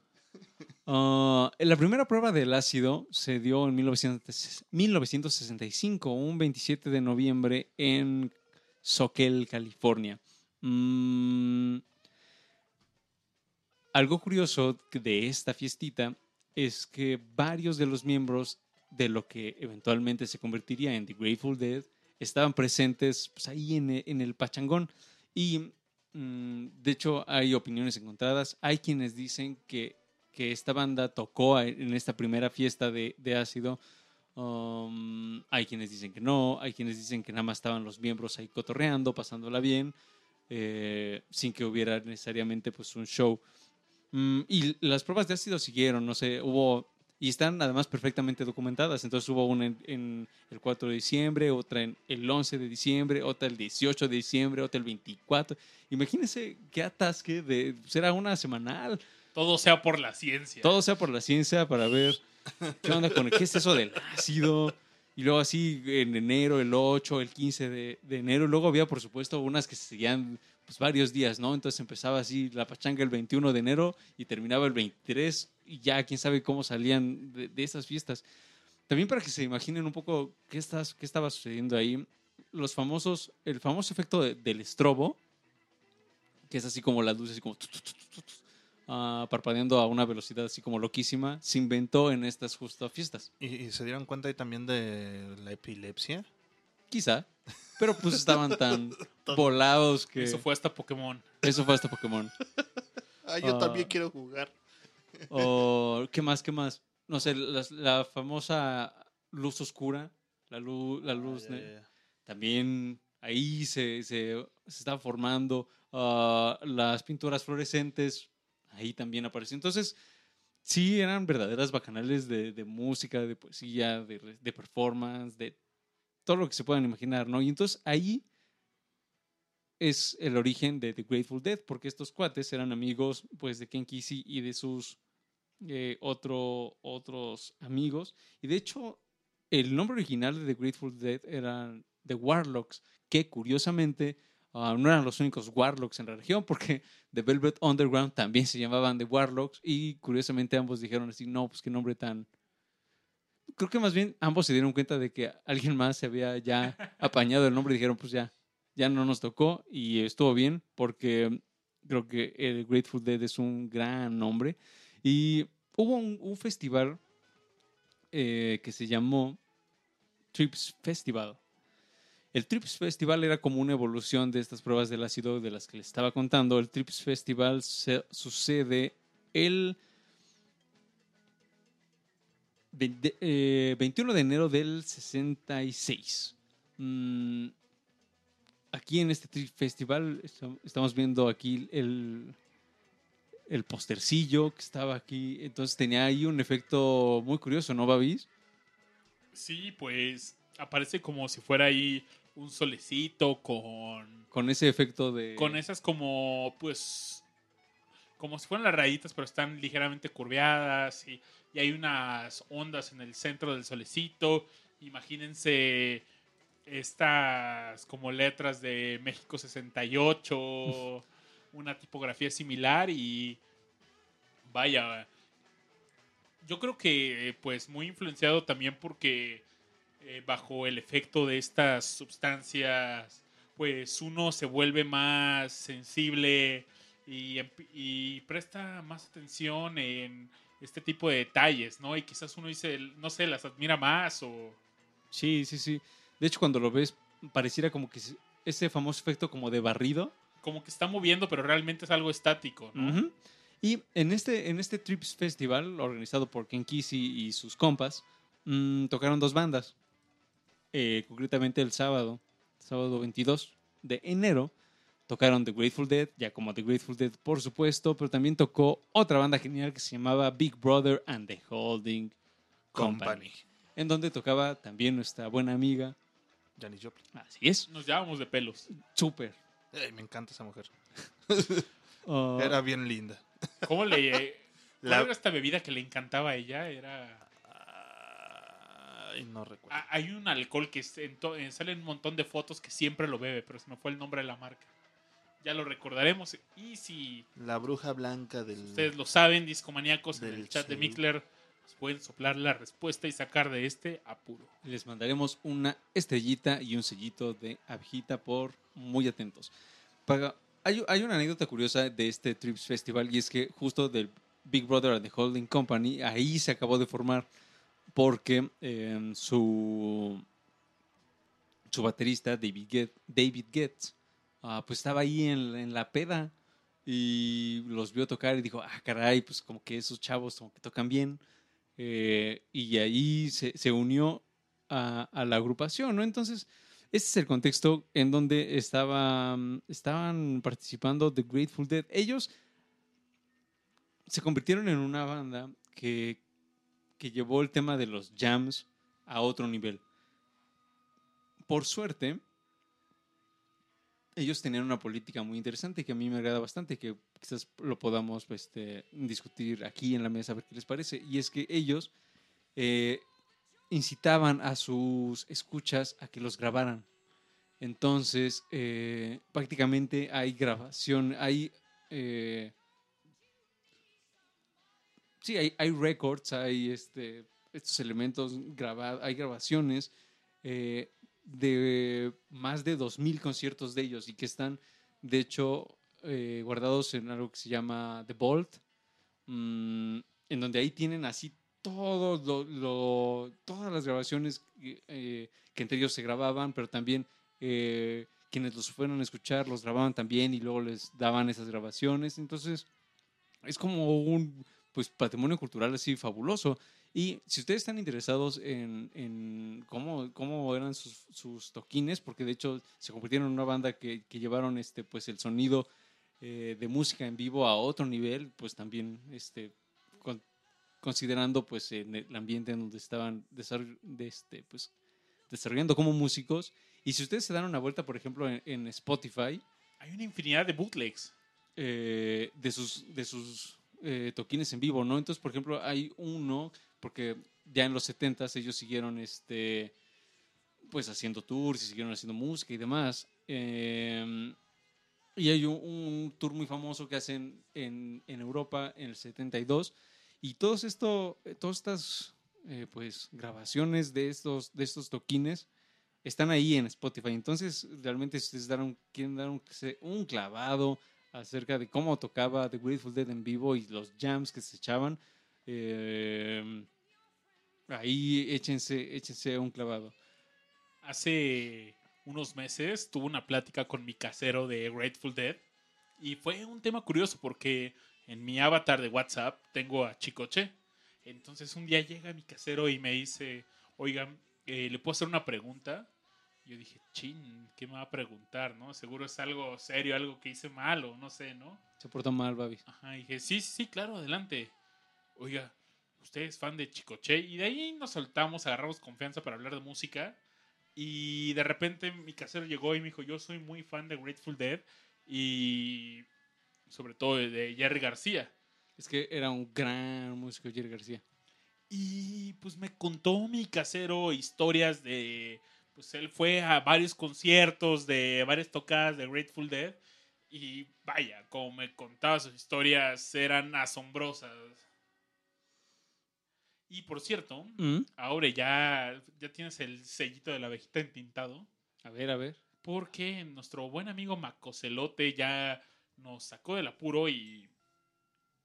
Ah, la primera prueba del ácido se dio en 1900 1965, un 27 de noviembre en Soquel, California. Mm, algo curioso de esta fiestita es que varios de los miembros de lo que eventualmente se convertiría en The Grateful Dead estaban presentes pues, ahí en e- en el pachangón. Y mm, de hecho hay opiniones encontradas. Hay quienes dicen que, que esta banda tocó en esta primera fiesta de, de ácido. Um, hay quienes dicen que no, hay quienes dicen que nada más estaban los miembros ahí cotorreando, pasándola bien, eh, sin que hubiera necesariamente pues un show. Mm, y las pruebas de ácido siguieron, no sé, hubo, y están además perfectamente documentadas. Entonces hubo una en, en el 4 de diciembre, otra en el 11 de diciembre, otra el 18 de diciembre, otra el 24. Imagínense qué atasque de, será una semanal. Todo sea por la ciencia. Todo sea por la ciencia para ver qué onda con qué es eso del ácido. Y luego así en enero, el 8, el 15 de, de enero. Luego había, por supuesto, unas que se seguían pues, varios días, ¿no? Entonces empezaba así la pachanga el 21 de enero y terminaba el 23 y ya quién sabe cómo salían de, de esas fiestas. También para que se imaginen un poco qué, estás, qué estaba sucediendo ahí, los famosos, el famoso efecto de- del estrobo, que es así como las luces, así como tu, tu, tu, tu, tu, ah, parpadeando a una velocidad así como loquísima, se inventó en estas justo fiestas. ¿Y, y se dieron cuenta ahí también de la epilepsia? Quizá, pero pues estaban tan volados que Eso fue hasta Pokémon. eso fue hasta Pokémon. Ah, yo Ah. también quiero jugar. O, ¿qué más? ¿Qué más? No sé, la, la famosa luz oscura, la luz, la luz Ah, ya, ne- ya, ya. también ahí se, se, se está formando. ah, las pinturas fluorescentes, ahí también apareció. Entonces, sí, eran verdaderas bacanales de, de música, de poesía, de, de performance, de todo lo que se puedan imaginar, ¿no? Y entonces ahí es el origen de The Grateful Dead, porque estos cuates eran amigos, pues, de Ken Kesey y de sus eh, otro, otros amigos. Y de hecho, el nombre original de The Grateful Dead eran The Warlocks, que curiosamente ah, no eran los únicos Warlocks en la región, porque The Velvet Underground también se llamaban The Warlocks, y curiosamente ambos dijeron así, no, pues qué nombre tan... Creo que más bien ambos se dieron cuenta de que alguien más se había ya apañado el nombre y dijeron, pues ya, ya no nos tocó y estuvo bien porque creo que el Grateful Dead es un gran nombre. Y hubo un, festival eh, que se llamó Trips Festival. El Trips Festival era como una evolución de estas pruebas del ácido de las que les estaba contando. El Trips Festival se- sucede el ve- de- eh, 21 de enero del 66. Mm, aquí en este Festival estam- estamos viendo aquí el, el postercillo que estaba aquí. Entonces tenía ahí un efecto muy curioso, ¿no, Babis? Sí, pues aparece como si fuera ahí un solecito con Con ese efecto de... con esas como pues como si fueran las rayitas pero están ligeramente curveadas y, y hay unas ondas en el centro del solecito imagínense estas como letras de México 68 una tipografía similar y vaya yo creo que pues muy influenciado también porque eh, bajo el efecto de estas sustancias pues uno se vuelve más sensible y, y presta más atención en este tipo de detalles, ¿no? Y quizás uno dice, no sé, las admira más o... Sí, sí, sí. De hecho, cuando lo ves, pareciera como que se- ese famoso efecto como de barrido. Como que está moviendo, pero realmente es algo estático. Y en este, en este Trips Festival, organizado por Ken Kesey y sus compas, mm, tocaron dos bandas. Eh, concretamente el sábado, sábado 22 de enero, tocaron The Grateful Dead, ya como The Grateful Dead, por supuesto, pero también tocó otra banda genial que se llamaba Big Brother and the Holding Company, Company. en donde tocaba también nuestra buena amiga. Janis Joplin. Así es, Nos llevábamos de pelos. súper. Ay, me encanta esa mujer. Ah, Era bien linda. ¿Cómo le... ¿Cuál La- era esta bebida que le encantaba a ella? Era... Ay, no recuerdo. Ah, Hay un alcohol que en eh, sale en un montón de fotos que siempre lo bebe, pero se me fue el nombre de la marca. Ya lo recordaremos. Y si La bruja blanca del. ustedes lo saben, discomaníacos, en Del el chat de Seúl. Nos pueden soplar la respuesta y sacar de este apuro. Les mandaremos una estrellita y un sellito de abejita por muy atentos. Para- hay, hay una anécdota curiosa de este Trips Festival y es que justo del Big Brother and the Holding Company, ahí se acabó de formar porque eh, su, su baterista David, David Getz ah, pues estaba ahí en, la peda y los vio tocar y dijo, ah, caray, pues como que esos chavos tocan bien. Eh, y ahí se, se unió a, la agrupación, ¿no? Entonces, este es el contexto en donde estaba, estaban participando The Grateful Dead. Ellos se convirtieron en una banda que, que llevó el tema de los jams a otro nivel. Por suerte, ellos tenían una política muy interesante que a mí me agrada bastante, que quizás lo podamos este, discutir aquí en la mesa a ver qué les parece. Y es que ellos eh, incitaban a sus escuchas a que los grabaran. Entonces, eh, prácticamente hay grabación, hay... eh, sí, hay, hay records, hay este, estos elementos grabados, hay grabaciones eh, de más de 2.000 conciertos de ellos y que están, de hecho, eh, guardados en algo que se llama The Vault, mm, en donde ahí tienen así todo lo- todas las grabaciones eh, que entre ellos se grababan, pero también eh, quienes los fueron a escuchar los grababan también y luego les daban esas grabaciones. Entonces, es como un pues, patrimonio cultural así fabuloso. Y si ustedes están interesados en, en cómo, cómo eran sus, sus toquines, porque de hecho se convirtieron en una banda que, que llevaron este, pues, el sonido eh, de música en vivo a otro nivel, pues también este, con- considerando pues, en el ambiente en donde estaban de este, pues, desarrollando como músicos. Y si ustedes se dan una vuelta, por ejemplo, en, en Spotify, Hay una infinidad de bootlegs. eh, de sus, de sus eh, toquines en vivo, ¿no? Entonces, por ejemplo, hay uno, porque ya en los 70 ellos siguieron este pues haciendo tours y siguieron haciendo música y demás. Eh, y hay un, un tour muy famoso que hacen en, en Europa en el 72. Y todos esto, eh, todas estas eh, pues, grabaciones de estos, de estos toquines están ahí en Spotify. Entonces, realmente, si ustedes daron, quieren dar un, un clavado acerca de cómo tocaba The Grateful Dead en vivo y los jams que se echaban, eh, ahí échense, échense un clavado. Hace unos meses tuve una plática con mi casero de Grateful Dead y fue un tema curioso porque en mi avatar de WhatsApp tengo a Chicoche. Entonces un día llega mi casero y me dice, oigan, eh, ¿le puedo hacer una pregunta? Yo dije, chin, ¿qué me va a preguntar, no? Seguro es algo serio, algo que hice mal o no sé, ¿no? Se portó mal, Babis. Ajá, y dije, sí, sí, claro, adelante. Oiga, ¿usted es fan de Chicoche? Y de ahí nos soltamos, agarramos confianza para hablar de música. Y de repente mi casero llegó y me dijo, yo soy muy fan de Grateful Dead y sobre todo de- Jerry García. Es que era un gran músico, Jerry García. Y pues me contó mi casero historias de. Pues él fue a varios conciertos, de varias tocadas de Grateful Dead. Y vaya, como me contaba sus historias, eran asombrosas. Y por cierto, Mm, ahora ya, ya tienes el sellito de la abejita entintado. A ver, a ver. Porque nuestro buen amigo Macocelote ya nos sacó del apuro y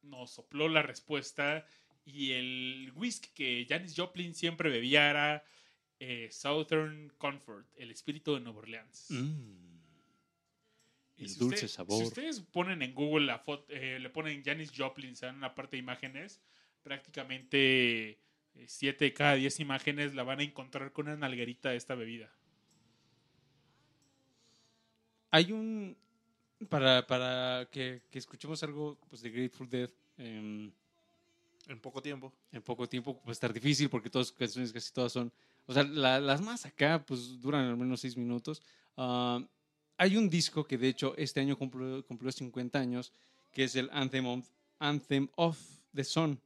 nos sopló la respuesta. Y el whisky que Janis Joplin siempre bebía era eh, Southern Comfort, el espíritu de Nueva Orleans. Mm. El si dulce usted- sabor. Si ustedes ponen en Google la foto, eh, le ponen Janis Joplin, se dan una parte de imágenes, prácticamente 7 de cada 10 imágenes la van a encontrar con una nalguerita de esta bebida. Hay un. Para, para que, que escuchemos algo pues, de Grateful Dead em, En poco tiempo. en poco tiempo, pues estar difícil porque todas sus canciones casi todas son. O sea, la- las más acá, pues duran al menos seis minutos. Ah, hay un disco que de hecho este año cumplió, cumplió 50 años, que es el Anthem of, Anthem of the Sun.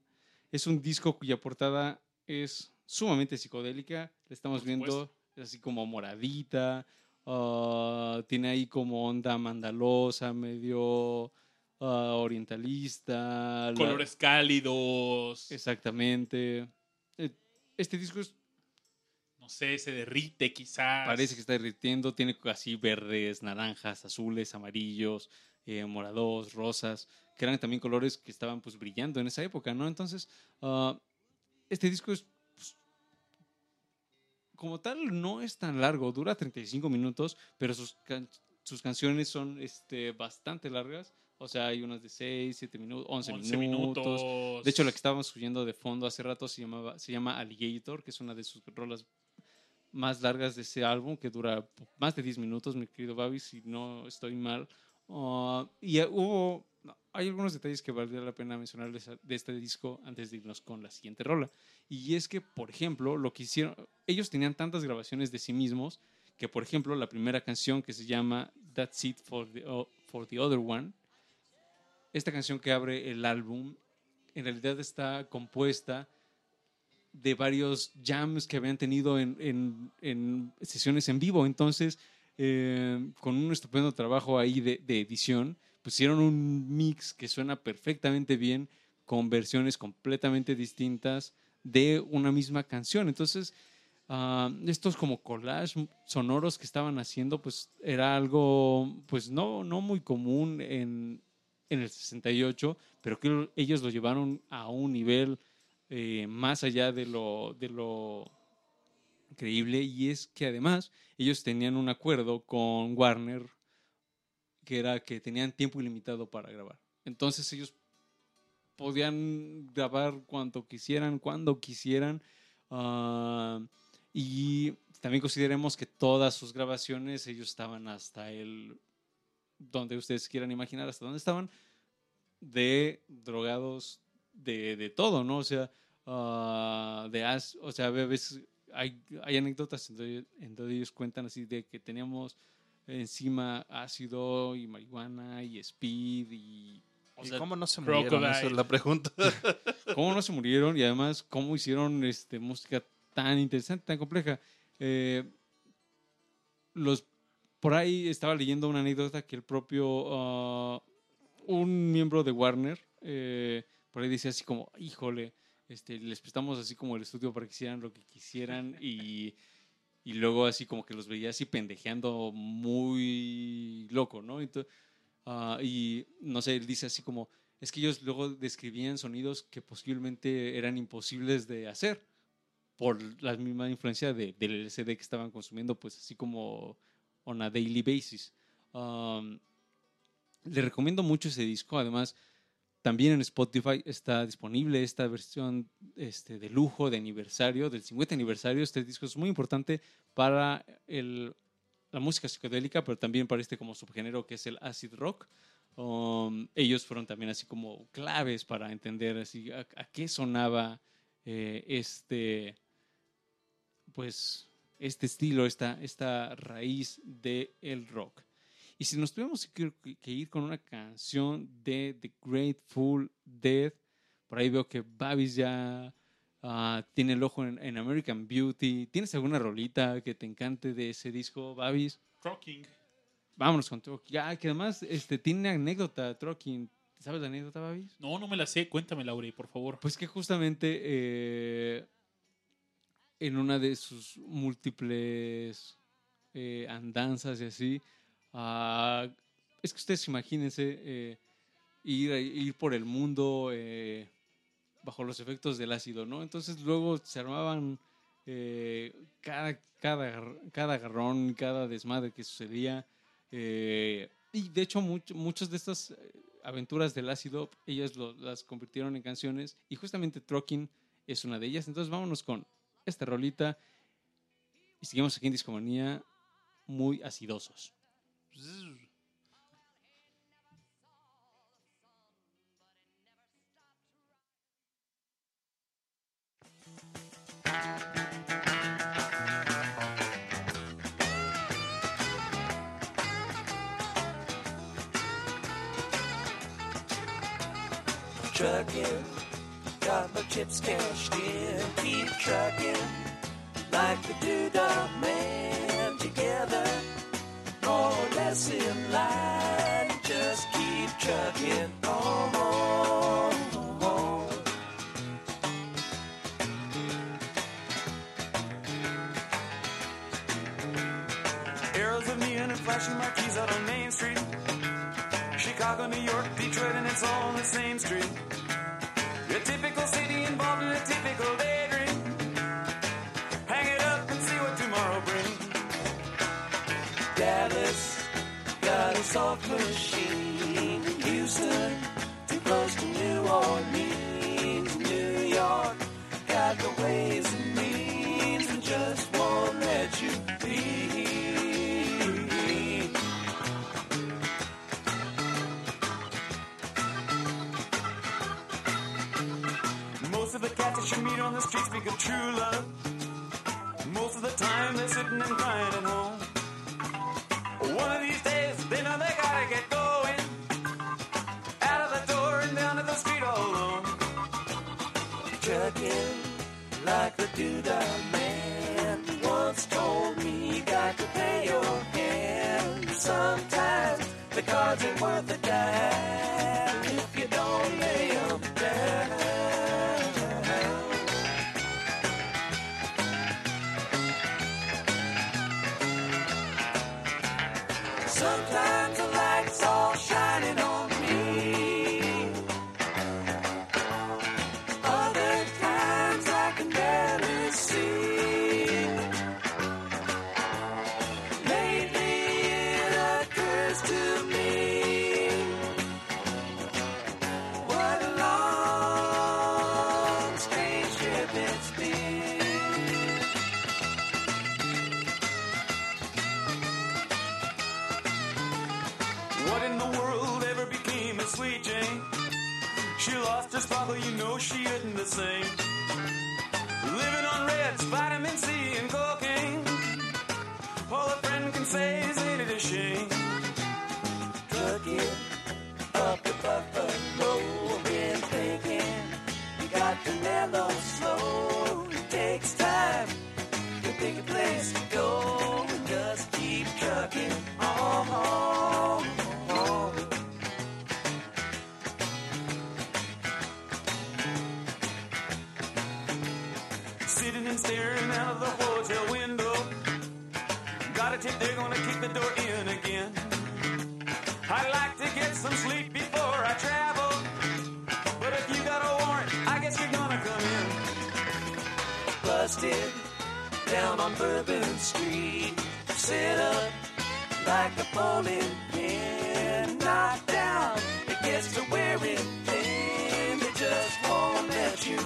Es un disco cuya portada es sumamente psicodélica. La estamos viendo, es así como moradita. ah, tiene ahí como onda mandalosa, medio ah, orientalista. la- Colores cálidos. Exactamente. Eh, Este disco es- no sé, se derrite quizás. parece que está derritiendo, tiene así verdes, naranjas, azules, amarillos, eh, morados, rosas, que eran también colores que estaban pues brillando en esa época, ¿no? Entonces, ah, este disco es, pues, como tal, no es tan largo, dura 35 minutos, pero sus, can- sus canciones son este, bastante largas, o sea, hay unas de 6, 7 minutos, 11, 11 minutos. minutos. De hecho, la que estábamos oyendo de fondo hace rato se, llamaba, se llama Alligator, que es una de sus rolas más largas de ese álbum, que dura más de 10 minutos, mi querido Babi, si no estoy mal. Ah, y eh, hubo, hay algunos detalles que valdría la pena mencionar de este disco antes de irnos con la siguiente rola. Y es que, por ejemplo, lo que hicieron, ellos tenían tantas grabaciones de sí mismos que, por ejemplo, la primera canción que se llama That's It for the, for the Other One, esta canción que abre el álbum, en realidad está compuesta de varios jams que habían tenido en, en- en sesiones en vivo. Entonces, eh, con un estupendo trabajo ahí de, de edición, pusieron un mix que suena perfectamente bien con versiones completamente distintas de una misma canción. Entonces, ah, estos como collage sonoros que estaban haciendo, pues era algo, pues no, no muy común en, en el 68, pero que ellos lo llevaron a un nivel eh, más allá de lo, de lo creíble y es que además ellos tenían un acuerdo con Warner que era que tenían tiempo ilimitado para grabar. Entonces ellos podían grabar cuanto quisieran, cuando quisieran. ah, y también consideremos que todas sus grabaciones ellos estaban hasta el donde ustedes quieran imaginar hasta dónde estaban de drogados de, de todo, ¿no? O sea, ah, de as, o sea, a hay, hay anécdotas en donde, en donde ellos cuentan así de que teníamos encima ácido y marihuana y speed y o ¿Y sea, cómo no se murieron? Esa es la pregunta. cómo no se murieron y además cómo hicieron este, música tan interesante, tan compleja. Eh, los, por ahí estaba leyendo una anécdota que el propio, ah, un miembro de Warner, eh, por ahí decía así como, híjole, este, les prestamos así como el estudio para que hicieran lo que quisieran y, y luego así como que los veía así pendejeando muy loco, ¿no? Entonces, ah, y no sé, él dice así como, es que ellos luego describían sonidos que posiblemente eran imposibles de hacer por la misma influencia de, del LCD que estaban consumiendo, pues así como on a daily basis. Um, le recomiendo mucho ese disco, además también en Spotify está disponible esta versión este, de lujo, de aniversario, del 50 aniversario. Este disco es muy importante para la música psicodélica, pero también para este como subgénero que es el acid rock. Um, ellos fueron también así como claves para entender así a, qué sonaba eh, este, pues, este estilo, esta, esta raíz del el rock. Y si nos tuvimos que, que ir con una canción de The Grateful Dead, por ahí veo que Babis ya ah, tiene el ojo en, en American Beauty. ¿Tienes alguna rolita que te encante de ese disco, Babis? Trucking. Vámonos con Trucking. Ya, que además este, tiene anécdota, Trucking. ¿Sabes la anécdota, Babis? No, no me la sé. Cuéntame, Laure, por favor. Pues que justamente eh, en una de sus múltiples eh, andanzas y así, es que ustedes imagínense eh, ir, ir por el mundo eh, bajo los efectos del ácido, ¿no? Entonces luego se armaban eh, cada, cada, cada agarrón, cada desmadre que sucedía. y de hecho much- muchas de estas aventuras del ácido, ellas las convirtieron en canciones y justamente Trucking es una de ellas. Entonces vámonos con esta rolita y seguimos aquí en Discomanía muy acidosos. Trucking. Got my chips cashed in. Keep trucking like the doodah man. Together, more or less in line. Just keep trucking on. Arrows of neon and flashing marquees out on Main Street. Chicago, New York, Detroit, and it's all on the same street. Soft machine. Houston, too close to New Orleans. New York got the ways and means and just won't let you be. Most of the cats that you meet on the street speak of true love. Most of the time they're sitting and crying at home. They know they gotta get going. Out of the door and down to the street all alone. Trucking like the doodah man once told me you got to pay your hand. Sometimes the cards ain't worth a dime if you don't lay 'em out of the hotel window. Got a tip they're gonna kick the door in again. I'd like to get some sleep before I travel. But if you got a warrant, I guess you're gonna come in. busted down on Bourbon Street. Set up like a bowling pin. Knocked down, it gets to wearing thin. They just won't let you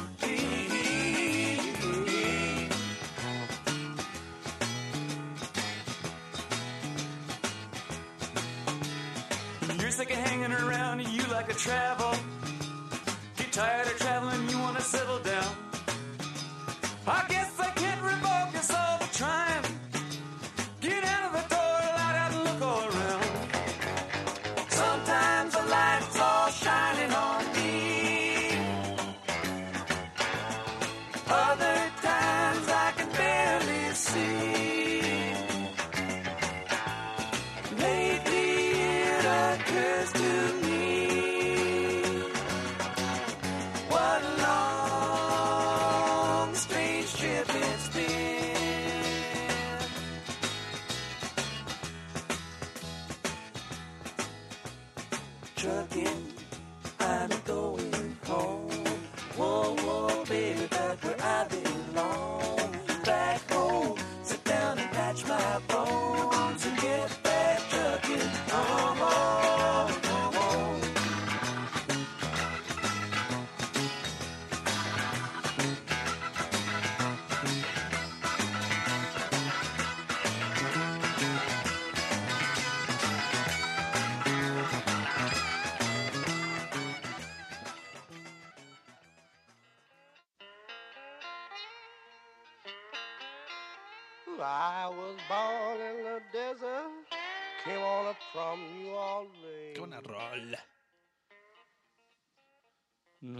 hanging around you like to travel. Get tired of traveling, you wanna settle down. I guess I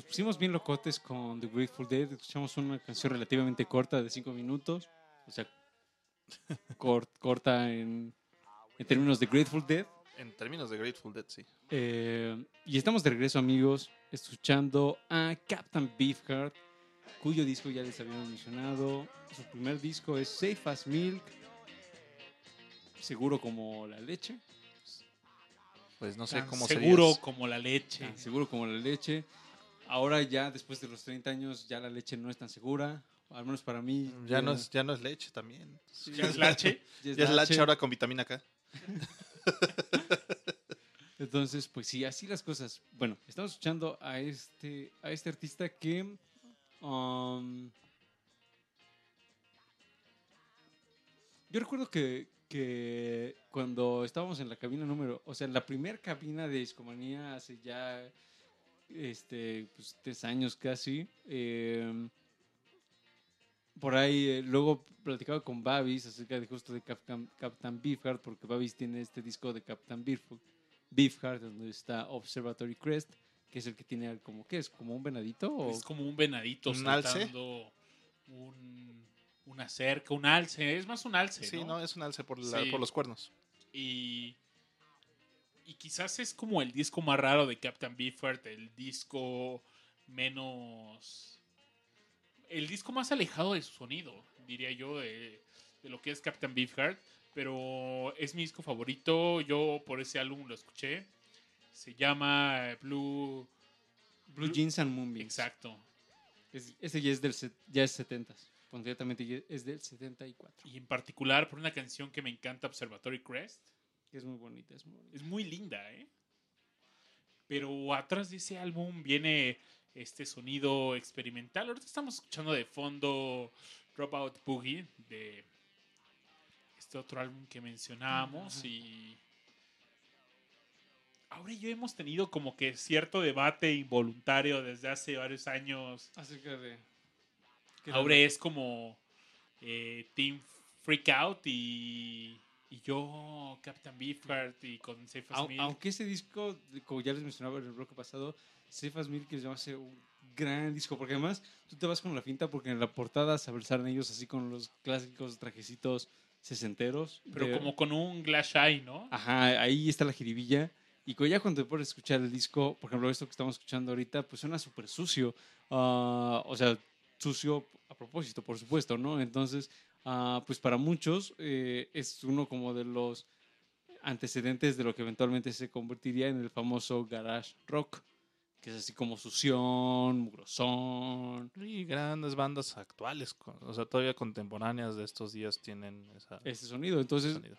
Nos pusimos bien locotes con The Grateful Dead. Escuchamos una canción relativamente corta de 5 minutos. O sea, cor- corta en, en términos de Grateful Dead. En términos de Grateful Dead, sí. Eh, y estamos de regreso, amigos, escuchando a Captain Beefheart, cuyo disco ya les habíamos mencionado. Su primer disco es Safe as Milk, seguro como la leche. Pues no sé Tan cómo seguro serías. como la leche. Tan seguro como la leche. Ahora ya, después de los 30 años, ya la leche no es tan segura. Al menos para mí. Ya no, es, ya no es leche también. ¿Ya es leche? ya Ya es leche ahora con vitamina K. Entonces, pues sí, así las cosas. Bueno, estamos escuchando a este, a este artista que. um, yo recuerdo que, que cuando estábamos en la cabina número. O sea, en la primera cabina de Discomanía hace ya. Este, pues tres años casi. eh, por ahí, eh, luego platicaba con Babis acerca de justo de Captain, Captain Beefheart, porque Babis tiene este disco de Captain Beefheart. Beefheart, donde está Observatory Crest, que es el que tiene como, ¿qué es? ¿Como un venadito? O, Es como un venadito ¿Un alce? saltando un, una cerca, un alce. Es más un alce, Sí, ¿no? no, es un alce por, la- Sí. por los cuernos. Y, y quizás es como el disco más raro de Captain Beefheart, el disco menos... El disco más alejado de su sonido, diría yo, de, de lo que es Captain Beefheart. Pero es mi disco favorito, yo por ese álbum lo escuché. Se llama Blue... Blue Jeans and Moonbeams. Exacto. Es- este ya es del ya es 70 Concretamente es del 74. Y en particular por una canción que me encanta, Observatory Crest. Que es muy bonita, es muy. Es muy linda, ¿eh? Pero atrás de ese álbum viene este sonido experimental. Ahorita estamos escuchando de fondo Dropout Boogie de este otro álbum que mencionábamos y ahora yo hemos tenido como que cierto debate involuntario desde hace varios años. Acerca de... Ahora es como eh, Team Freak Out y, y yo Captain Beefheart y con Safe as Milk. aunque ese disco, como ya les mencionaba en el bloque pasado, Safe as Milk me hace un gran disco, porque además tú te vas con la finta porque en la portada se salen ellos así con los clásicos trajecitos sesenteros. Pero de- como con un glass eye, ¿no? Ajá, ahí está la jiribilla. Y ya cuando te pones a escuchar el disco, por ejemplo, esto que estamos escuchando ahorita, pues suena súper sucio. Ah, o sea, sucio a propósito, por supuesto, ¿no? Entonces, ah, pues para muchos eh, es uno como de los antecedentes de lo que eventualmente se convertiría en el famoso garage rock, que es así como sución, mugrosón. Y grandes bandas actuales, o sea, todavía contemporáneas de estos días tienen esa, Ese sonido. Entonces, sonido.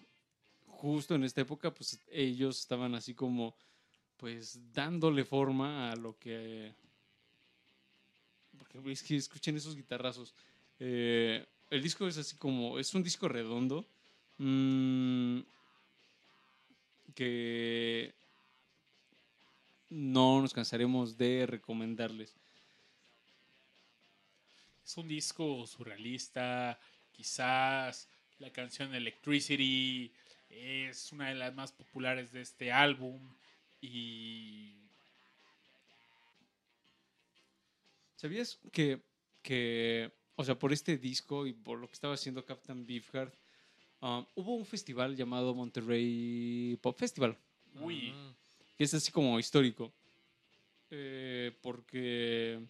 justo en esta época, pues ellos estaban así como, pues dándole forma a lo que... Porque es que escuchen esos guitarrazos. Eh, el disco es así como, es un disco redondo. mm, que no nos cansaremos de recomendarles. Es un disco surrealista, quizás la canción Electricity es una de las más populares de este álbum y ¿Sabías que, que, o sea, por este disco y por lo que estaba haciendo Captain Beefheart, um, hubo un festival llamado Monterrey Pop Festival, uy, que es así como histórico, eh, porque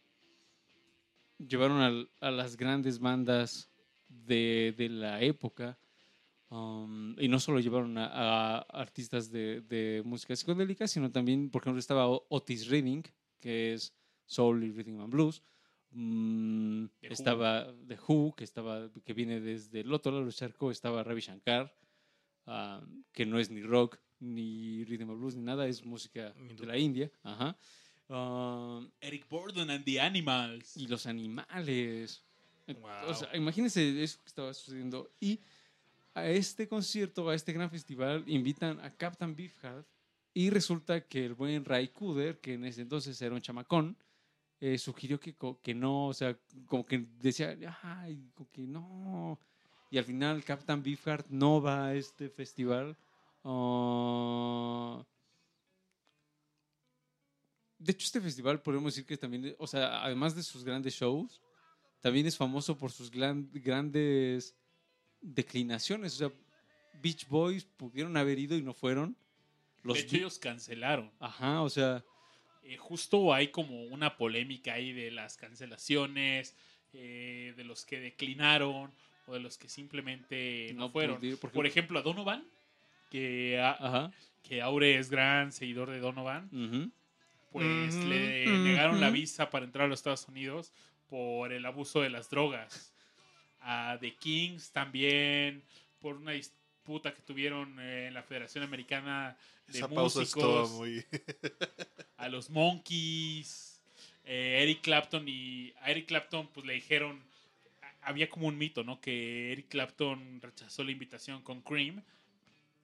llevaron a, las grandes bandas de, de la época. um, y no solo llevaron a, a artistas de, de música psicodélica, sino también, por ejemplo, estaba Otis Redding, que es Soul y Rhythm and Blues. Mm, The Who. estaba The Who, que, estaba, que viene desde el otro lado del charco. Estaba Ravi Shankar, ah, que no es ni rock, ni Rhythm and Blues, ni nada, es música de la India. Ajá. Ah, Eric Burdon and the Animals. y los animales. Wow. O sea, imagínense eso que estaba sucediendo. Y a este concierto, a este gran festival, invitan a Captain Beefheart. Y resulta que el buen Ray Cooder, que en ese entonces era un chamacón, eh, sugirió que, que no, o sea, como que decía, ay, como que no. Y al final Captain Beefheart no va a este festival. Ah, de hecho, este festival podemos decir que también, o sea, además de sus grandes shows, también es famoso por sus gran- grandes declinaciones. O sea, Beach Boys pudieron haber ido y no fueron. Los de hecho, ellos cancelaron. Ajá, o sea, Eh, justo hay como una polémica ahí de las cancelaciones, eh, de los que declinaron o de los que simplemente no, No fueron. pudi- porque- Por ejemplo, a Donovan, que, a- ajá. que Aure es gran seguidor de Donovan, pues le negaron la visa para entrar a los Estados Unidos por el abuso de las drogas. A The Kings también, por una disputa que tuvieron eh, en la Federación Americana de Esa Músicos. muy. a los Monkeys, eh, Eric Clapton y a Eric Clapton pues le dijeron, a- había como un mito, ¿no? Que Eric Clapton rechazó la invitación con Cream,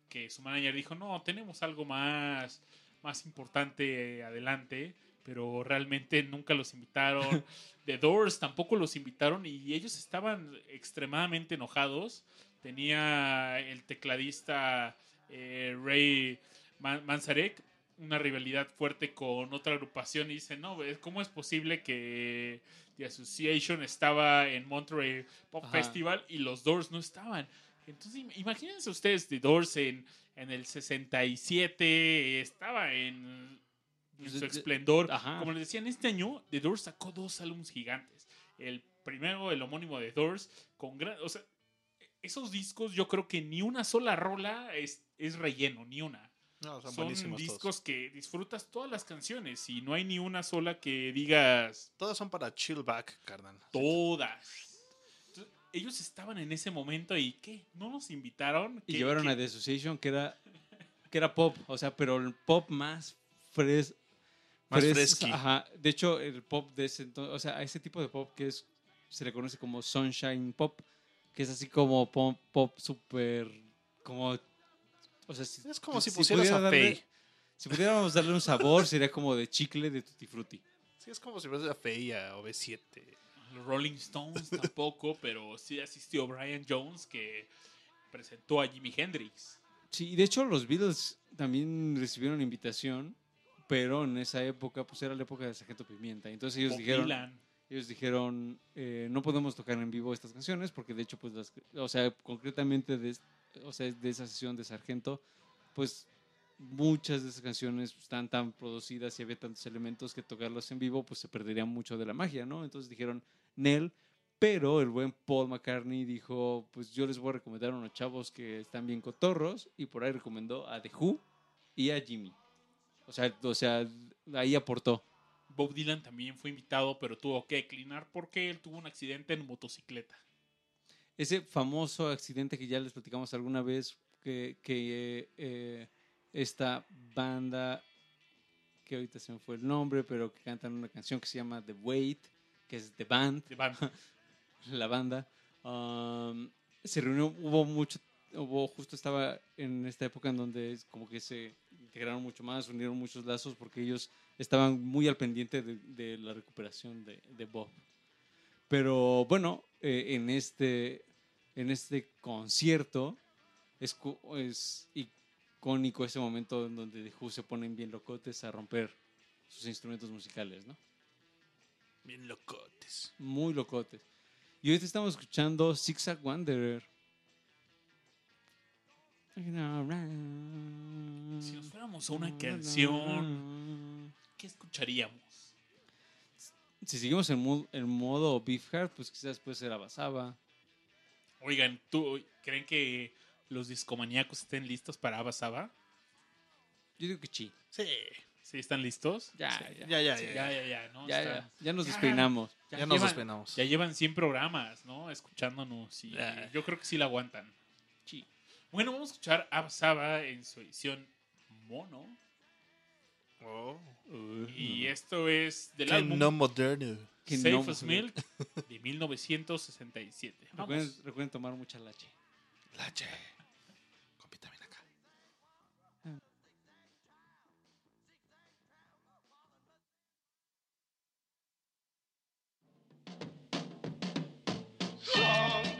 que su manager dijo, no, tenemos algo más, más importante adelante, pero realmente nunca los invitaron. The Doors tampoco los invitaron y ellos estaban extremadamente enojados. Tenía el tecladista eh, Ray Man- Manzarek una rivalidad fuerte con otra agrupación y dice, no. ¿cómo es posible que The Association estaba en Monterey Pop Ajá. Festival y los Doors no estaban? Entonces, im- imagínense ustedes, The Doors en, en el 67 estaba en, en Pues, su esplendor. ajá. Como les decía, en este año The Doors sacó dos álbumes gigantes. El primero, el homónimo de Doors, con gran... O sea, esos discos yo creo que ni una sola rola es, es relleno, ni una No, son, son discos todos. que disfrutas todas las canciones y no hay ni una sola que digas Todas son para chill back, carnal. todas. Entonces, ellos estaban en ese momento y ¿qué? ¿No nos invitaron? Y ¿Qué- llevaron qué? a The Association, que era, que era pop, o sea, pero el pop más fres, Más fres- fresqui. Ajá. De hecho, el pop de ese entonces, o sea, a ese tipo de pop que es, se le conoce como sunshine pop, que es así como pop, pop súper, como, o sea, si, Es como si si pusieras pudiera a darle- Faye. Si pudiéramos darle un sabor, sería como de chicle de Tutti Frutti. Sí, es como si fueras a Feia o B7. Los Rolling Stones tampoco, pero sí asistió Brian Jones que presentó a Jimi Hendrix. Sí, y de hecho los Beatles también recibieron invitación, pero en esa época, pues era la época de Sargento Pimienta. Entonces ellos Bob dijeron, Dylan. Ellos dijeron, eh, no podemos tocar en vivo estas canciones, porque de hecho, pues, las, o sea, concretamente de, o sea, de esa sesión de Sargento, pues muchas de esas canciones están tan producidas y había tantos elementos que tocarlos en vivo, pues se perdería mucho de la magia, ¿no? Entonces dijeron, Nel, pero el buen Paul McCartney dijo, pues yo les voy a recomendar a unos chavos que están bien cotorros, y por ahí recomendó a The Who y a Jimmy. O sea, o sea ahí aportó. Bob Dylan también fue invitado, pero tuvo que declinar porque él tuvo un accidente en motocicleta. Ese famoso accidente que ya les platicamos alguna vez, que, que, eh, esta banda, que ahorita se me fue el nombre, pero que cantan una canción que se llama The Wait, que es The Band, de band. la banda, um, se reunió, hubo mucho, hubo, justo estaba en esta época en donde como que se integraron mucho más, unieron muchos lazos porque ellos estaban muy al pendiente de, de la recuperación de, de Bob. Pero bueno, eh, en, este, en este concierto es, es icónico ese momento en donde The Who se ponen bien locotes a romper sus instrumentos musicales, ¿no? Bien locotes. Muy locotes. Y ahorita estamos escuchando Zigzag Wanderer. Si nos fuéramos a una canción, ¿qué escucharíamos? Si seguimos en, mo- en modo Beefheart, pues quizás puede ser Abasaba. Oigan, ¿tú creen que los discomaníacos estén listos para Abasaba? Yo digo que sí. Sí. ¿Sí están listos? Ya, Sí. ya, Ya, ya, Sí, ya. ya, ya, ya, ¿no? ya, ya, ya nos Ya. despeinamos. Ya, nos llevan- despeinamos. Ya llevan 100 programas, ¿no? Escuchándonos y Ya. yo creo que sí la aguantan. Sí. Bueno, vamos a escuchar Abasaba en su edición mono. Oh. Y esto es del álbum no moderno. Que Safe no, as. Milk de 1967. Recuerden, recuerden tomar mucha leche. Lache. Con vitamina K. Song before song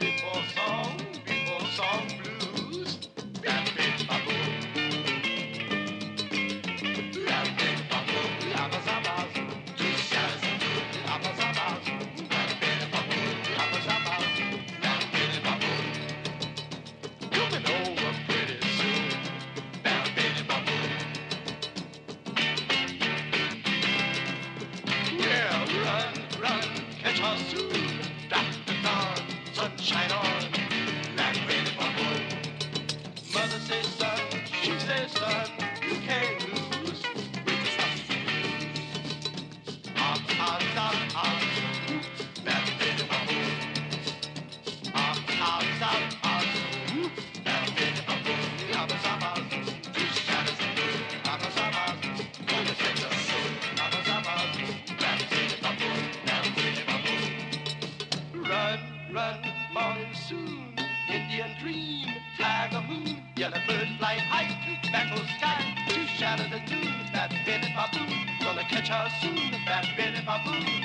yellow bird fly high to tobacco sky. To shadow the noon, that belly baboon, gonna catch her soon, that belly baboon.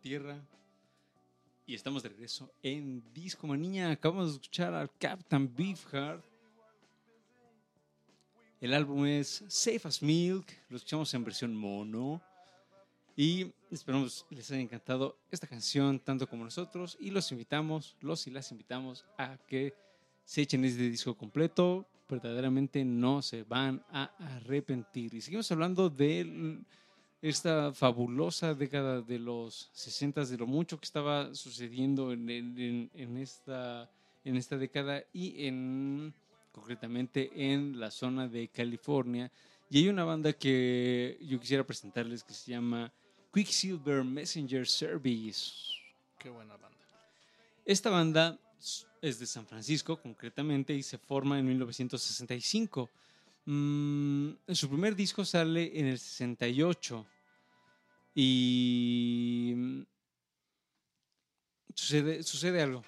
Tierra y estamos de regreso en Discomanía. Acabamos de escuchar al Captain Beefheart. El álbum es Safe as Milk. Lo escuchamos en versión mono. Y esperamos les haya encantado esta canción tanto como nosotros. Y los invitamos, los y las invitamos a que se echen este disco completo. Verdaderamente no se van a arrepentir. Y seguimos hablando del esta fabulosa década de los 60, de lo mucho que estaba sucediendo en, en- en- en esta, en esta década y en, concretamente en la zona de California. Y hay una banda que yo quisiera presentarles que se llama Quicksilver Messenger Service. Qué buena banda. Esta banda es de San Francisco, concretamente, y se forma en 1965. Mm, su primer disco sale en el 68. Y mm, sucede, sucede algo.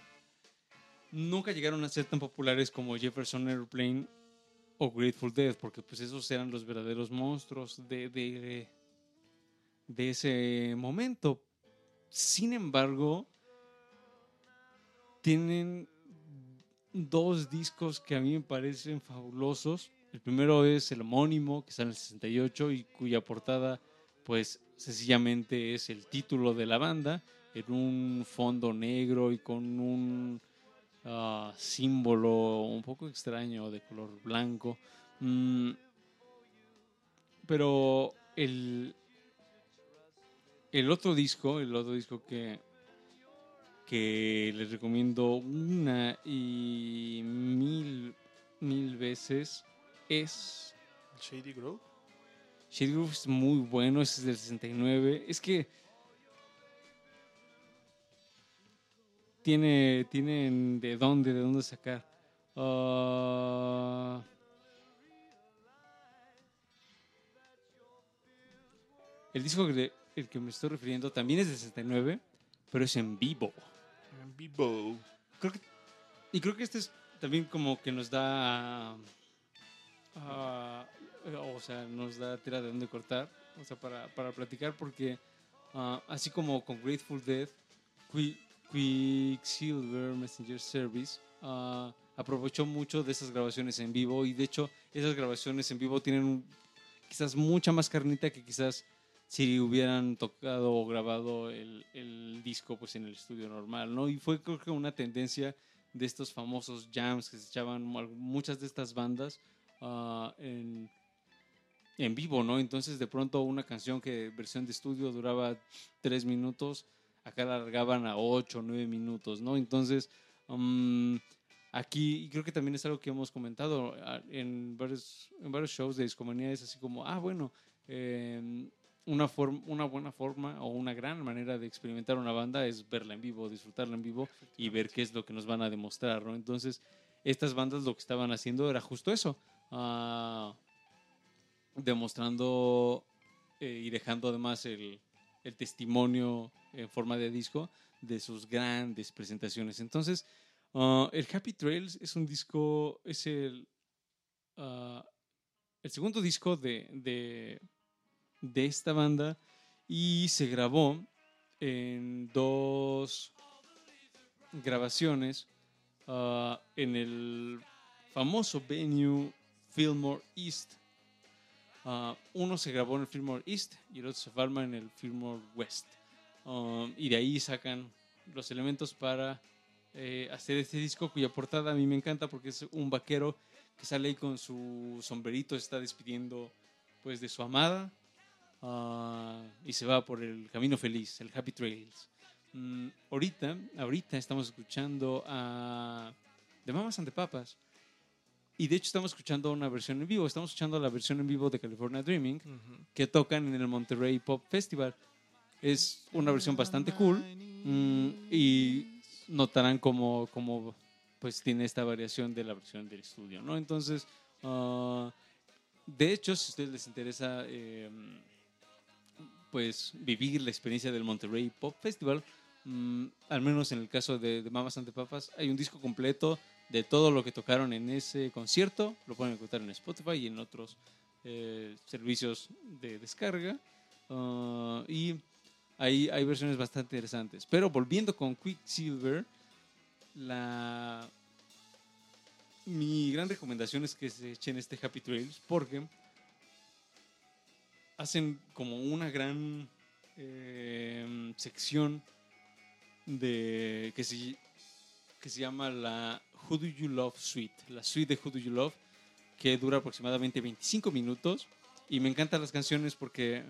Nunca llegaron a ser tan populares como Jefferson Airplane o Grateful Dead, porque pues esos eran los verdaderos monstruos de, de, de ese momento. Sin embargo, tienen dos discos que a mí me parecen fabulosos. El primero es el homónimo, que sale en el 68 y cuya portada, pues sencillamente es el título de la banda, en un fondo negro y con un ah, símbolo un poco extraño de color blanco. Mm, pero el, el otro disco, el otro disco que, que les recomiendo una y mil, mil veces es Shady Grove. Shady Groove es muy bueno, ese es del 69. Es que tiene, tienen de dónde, de dónde sacar. Ah, el disco le- el que me estoy refiriendo también es del 69, pero es en vivo. En vivo. Creo que, y creo que este es también como que nos da, ah, o sea, nos da tela de dónde cortar, o sea, para, para platicar, porque ah, así como con Grateful Dead, Qui- Quicksilver Messenger Service ah, aprovechó mucho de esas grabaciones en vivo y de hecho esas grabaciones en vivo tienen quizás mucha más carnita que quizás si hubieran tocado o grabado el, el disco pues en el estudio normal, ¿no? Y fue creo que una tendencia de estos famosos jams que se echaban mu- muchas de estas bandas ah, en, en vivo, ¿no? Entonces de pronto una canción que versión de estudio duraba tres minutos, acá la largaban a ocho nueve minutos, ¿no? Entonces mm, aquí y creo que también es algo que hemos comentado ah, en varios, en varios shows de discomanía, es así como, ah, bueno, em, una, form- una buena forma o una gran manera de experimentar una banda es verla en vivo, disfrutarla en vivo y ver qué es lo que nos van a demostrar, ¿no? Entonces, estas bandas lo que estaban haciendo era justo eso, ah, demostrando eh, y dejando además el, testimonio en forma de disco de sus grandes presentaciones. Entonces, ah, el Happy Trails es un disco, es el, ah, el segundo disco de, de, esta banda y se grabó en dos grabaciones en el famoso venue Fillmore East. Ah, uno se grabó en el Fillmore East y el otro se filma en el Fillmore West. Um, y de ahí sacan los elementos para eh, hacer este disco cuya portada a mí me encanta porque es un vaquero que sale ahí con su sombrerito, está despidiendo pues de su amada ah, y se va por el camino feliz, el Happy Trails. Mm, ahorita, ahorita estamos escuchando a The Mamas and the Papas y de hecho estamos escuchando una versión en vivo, estamos escuchando la versión en vivo de California Dreaming que tocan en el Monterrey Pop Festival. Es una versión bastante cool mm, y notarán como, como pues tiene esta variación de la versión del estudio, ¿no? Entonces, ah, de hecho, si a ustedes les interesa eh, pues vivir la experiencia del Monterrey Pop Festival, mm, al menos en el caso de, de Mamas ante Papas, hay un disco completo de todo lo que tocaron en ese concierto, lo pueden encontrar en Spotify y en otros eh, servicios de descarga. Ah, y hay, hay versiones bastante interesantes. Pero volviendo con Quicksilver, la... mi gran recomendación es que se echen este Happy Trails porque hacen como una gran eh, sección de que se, que se llama la Who Do You Love Suite, la suite de Who Do You Love, que dura aproximadamente 25 minutos. Y me encantan las canciones porque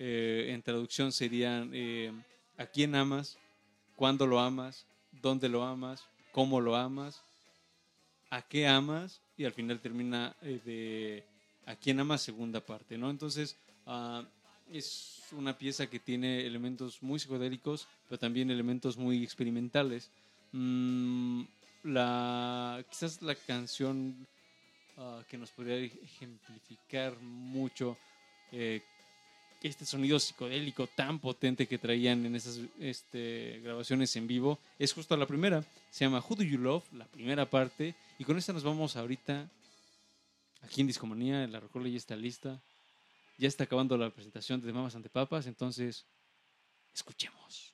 eh, en traducción serían eh, ¿A quién amas? ¿Cuándo lo amas? ¿Dónde lo amas? ¿Cómo lo amas? ¿A qué amas? Y al final termina eh, de ¿A quién amas? Segunda parte, ¿no? Entonces, ah, es una pieza que tiene elementos muy psicodélicos, pero también elementos muy experimentales. Mm, la, quizás la canción ah, que nos podría ejemplificar mucho eh, este sonido psicodélico tan potente que traían en esas este, grabaciones en vivo es justo la primera. Se llama Who Do You Love, la primera parte. Y con esta nos vamos ahorita aquí en Discomanía. La rocola ya está lista. Ya está acabando la presentación de Mamas ante Papas. Entonces, escuchemos.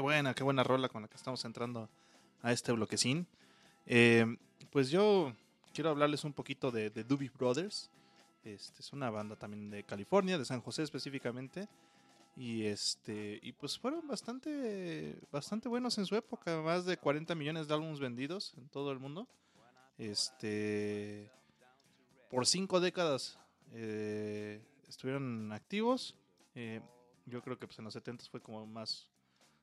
Qué buena, qué buena rola con la que estamos entrando a este bloquecín. Eh, pues yo quiero hablarles un poquito de, de Doobie Brothers. Este, es una banda también de California, de San José específicamente. Y este y pues fueron bastante bastante buenos en su época, más de 40 millones de álbumes vendidos en todo el mundo. Este por cinco décadas eh, estuvieron activos. Eh, yo creo que pues en los 70 fue como más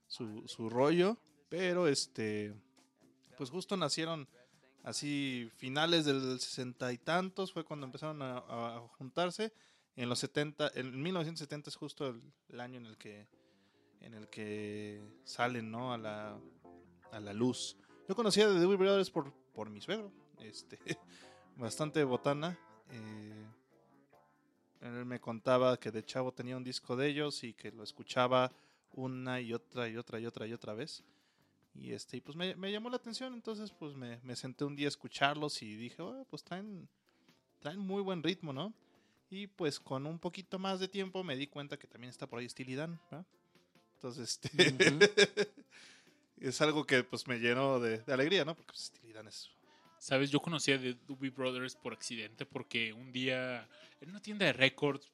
su, su rollo, pero este pues justo nacieron así finales del sesenta y tantos, fue cuando empezaron a, a juntarse. En los 70, en 1970 es justo el, año en el que en el que salen, ¿no? A la, a la luz. Yo conocía de Doobie Brothers por, por mi suegro, este, bastante botana. eh, él me contaba que de chavo tenía un disco de ellos y que lo escuchaba una y otra y otra y otra y otra vez. Y este, y pues me, me llamó la atención, entonces pues me, me senté un día a escucharlos y dije, "Oh, pues traen, traen muy buen ritmo, ¿no? Y pues con un poquito más de tiempo me di cuenta que también está por ahí Steely Dan, ¿verdad? Entonces, este, es algo que pues me llenó de, de alegría, ¿no? Porque pues, Steely Dan es... Sabes, yo conocía de Doobie Brothers por accidente porque un día en una tienda de records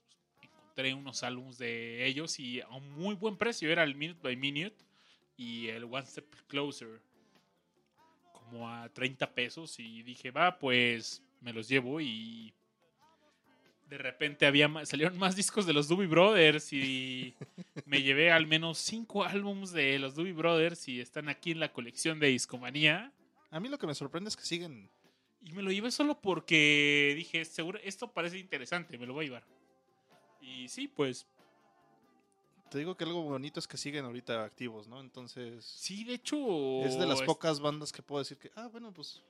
encontré unos álbumes de ellos y a un muy buen precio. Era el Minute by Minute y el One Step Closer. Como a 30 pesos y dije, va, pues me los llevo y de repente había más- salieron más discos de los Doobie Brothers y me llevé al menos cinco álbumes de los Doobie Brothers y están aquí en la colección de Discomanía. A mí lo que me sorprende es que siguen... Y me lo llevé solo porque dije, seguro, esto parece interesante, me lo voy a llevar. Y sí, pues, Te digo que algo bonito es que siguen ahorita activos, ¿no? Entonces... sí, de hecho... Es de las es- pocas bandas que puedo decir que, ah, bueno, pues,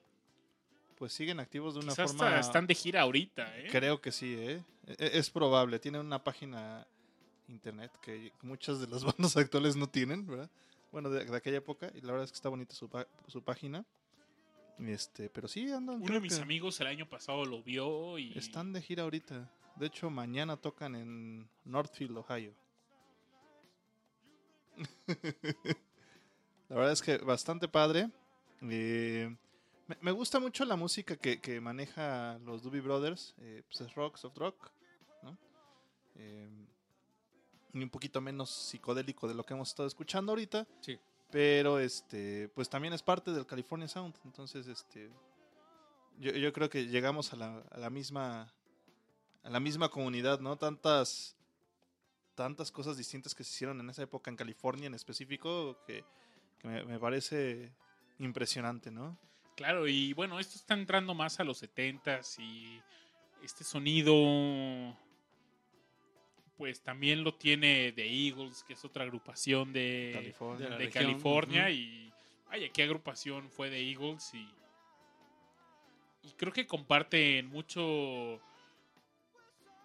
pues siguen activos de una quizás forma. están de gira ahorita, ¿eh? Creo que sí, ¿eh? E- Es probable. Tienen una página internet que muchas de las bandas actuales no tienen, ¿verdad? Bueno, de, de aquella época. Y la verdad es que está bonita su, su página. Este, pero sí andan. Uno de mis que amigos el año pasado lo vio y... Están de gira ahorita. De hecho, mañana tocan en Northfield, Ohio. la verdad es que bastante padre. Eh, me, gusta mucho la música que, que maneja los Doobie Brothers. eh, pues es rock, soft rock. ¿no? Eh, y un poquito menos psicodélico de lo que hemos estado escuchando ahorita. Sí. Pero este, pues también es parte del California Sound. Entonces, este. Yo, yo creo que llegamos a la, a la misma. A la misma comunidad, ¿no? Tantas. Tantas cosas distintas que se hicieron en esa época en California en específico. Que, que me, me parece impresionante, ¿no? Claro, y bueno, esto está entrando más a los 70s y este sonido pues también lo tiene The Eagles, que es otra agrupación de California. de de California y vaya, qué agrupación fue de Eagles y, y creo que comparten mucho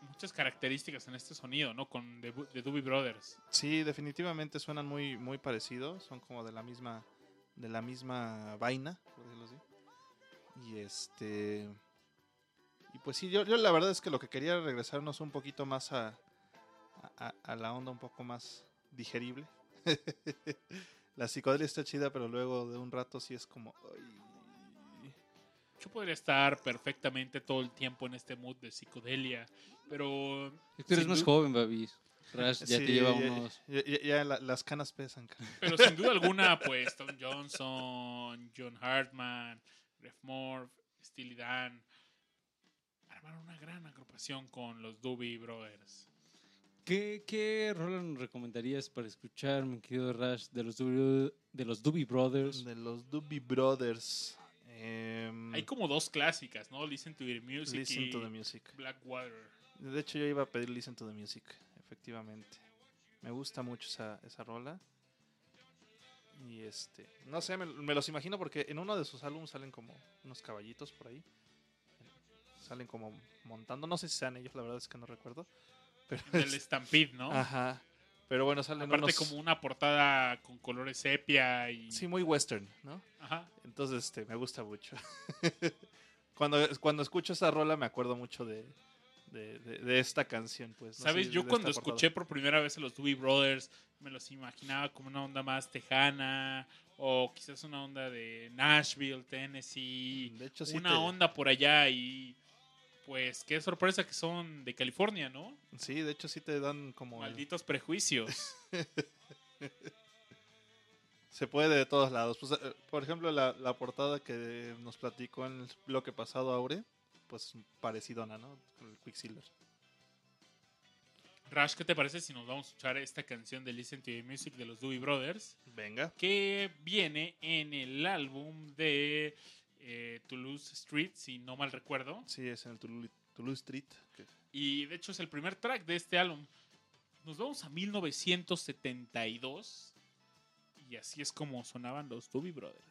muchas características en este sonido, ¿no? Con The, The Doobie Brothers. Sí, definitivamente suenan muy, muy parecidos. Son como de la misma. De la misma vaina, por decirlo así. Y este. Y pues sí, yo, yo la verdad es que lo que quería era regresarnos un poquito más a. a, a la onda un poco más digerible. la psicodelia está chida, pero luego de un rato sí es como. Yo podría estar perfectamente todo el tiempo en este mood de psicodelia, pero Es eres sin más joven, Babis. Rash ya sí, te lleva ya- unos... Ya, ya- ya la- las canas pesan. cara. Pero sin duda alguna, pues Tom Johnson, John Hartman, Ref Morph, Steely Dan armaron una gran agrupación con los Doobie Brothers. ¿Qué, qué rola nos recomendarías para escuchar, mi querido Rash, de los Doobie, de los Doobie Brothers? De los Doobie Brothers. em, Hay como dos clásicas, ¿no? Listen to the Music Listen y to the Music. Blackwater. De hecho, yo iba a pedir Listen to the Music, efectivamente. Me gusta mucho esa, esa rola. Y este, no sé, me, me los imagino porque en uno de sus álbumes salen como unos caballitos por ahí. Salen como montando, no sé si sean ellos, la verdad es que no recuerdo. Pero Del es- Stampede, ¿no? Ajá. Pero bueno, salen Aparte unos- como una portada con colores sepia y... Sí, muy western, ¿no? Ajá. Entonces, este, me gusta mucho. cuando, cuando escucho esa rola me acuerdo mucho de, de, de- de esta canción, pues. ¿no? Sabes, Sí, yo cuando escuché por primera vez a los Doobie Brothers, me los imaginaba como una onda más tejana, o quizás una onda de Nashville, Tennessee, De hecho, sí una te- onda por allá y pues qué sorpresa que son de California, ¿no? Sí, de hecho sí te dan como... el- Malditos prejuicios. Se puede de todos lados. Pues, eh, por ejemplo, la, la portada que nos platicó en el bloque pasado Aure, pues parecidona, ¿no? Con el Quicksilver. Rash, ¿qué te parece si nos vamos a escuchar esta canción de Listen to the Music de los Doobie Brothers? Venga. Que viene en el álbum de eh, Toulouse Street, si no mal recuerdo. Sí, es en el Toulouse, Toulouse Street. Y de hecho es el primer track de este álbum. Nos vamos a 1972. Y así es como sonaban los Doobie Brothers.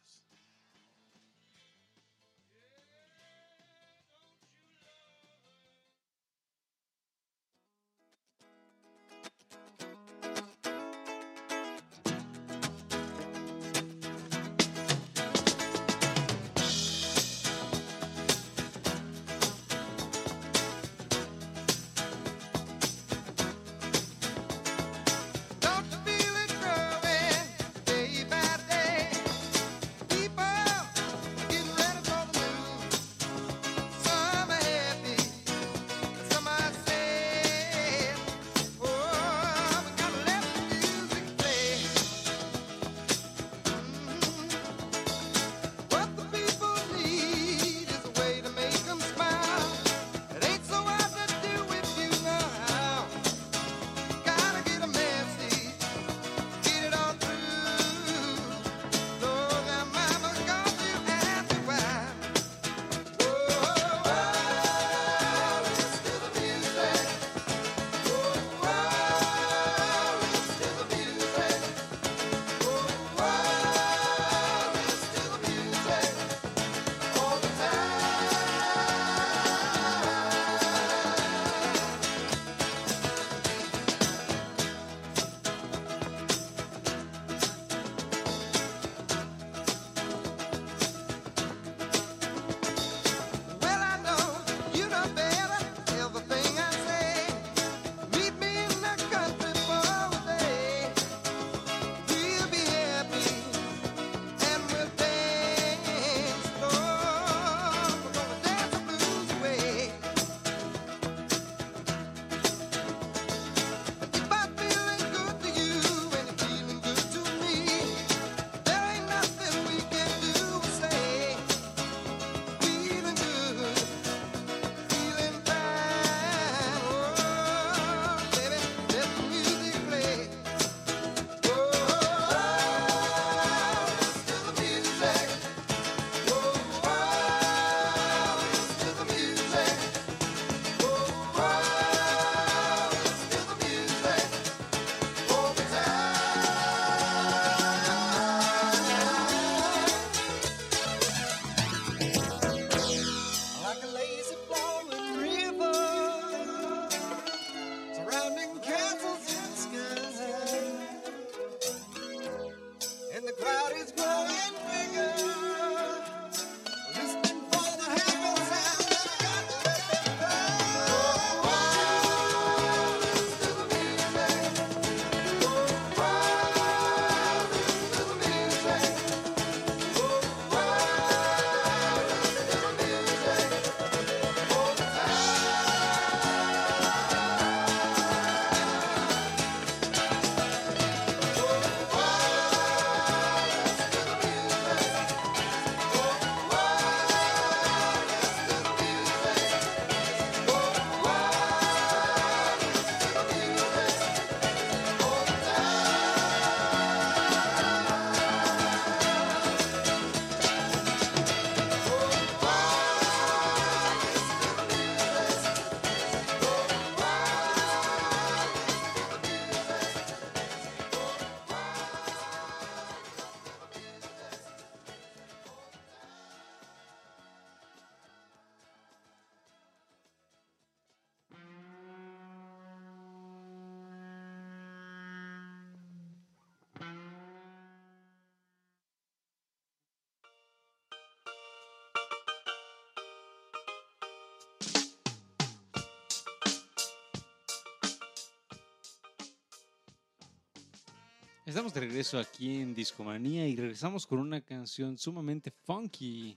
Estamos de regreso aquí en Discomanía y regresamos con una canción sumamente funky.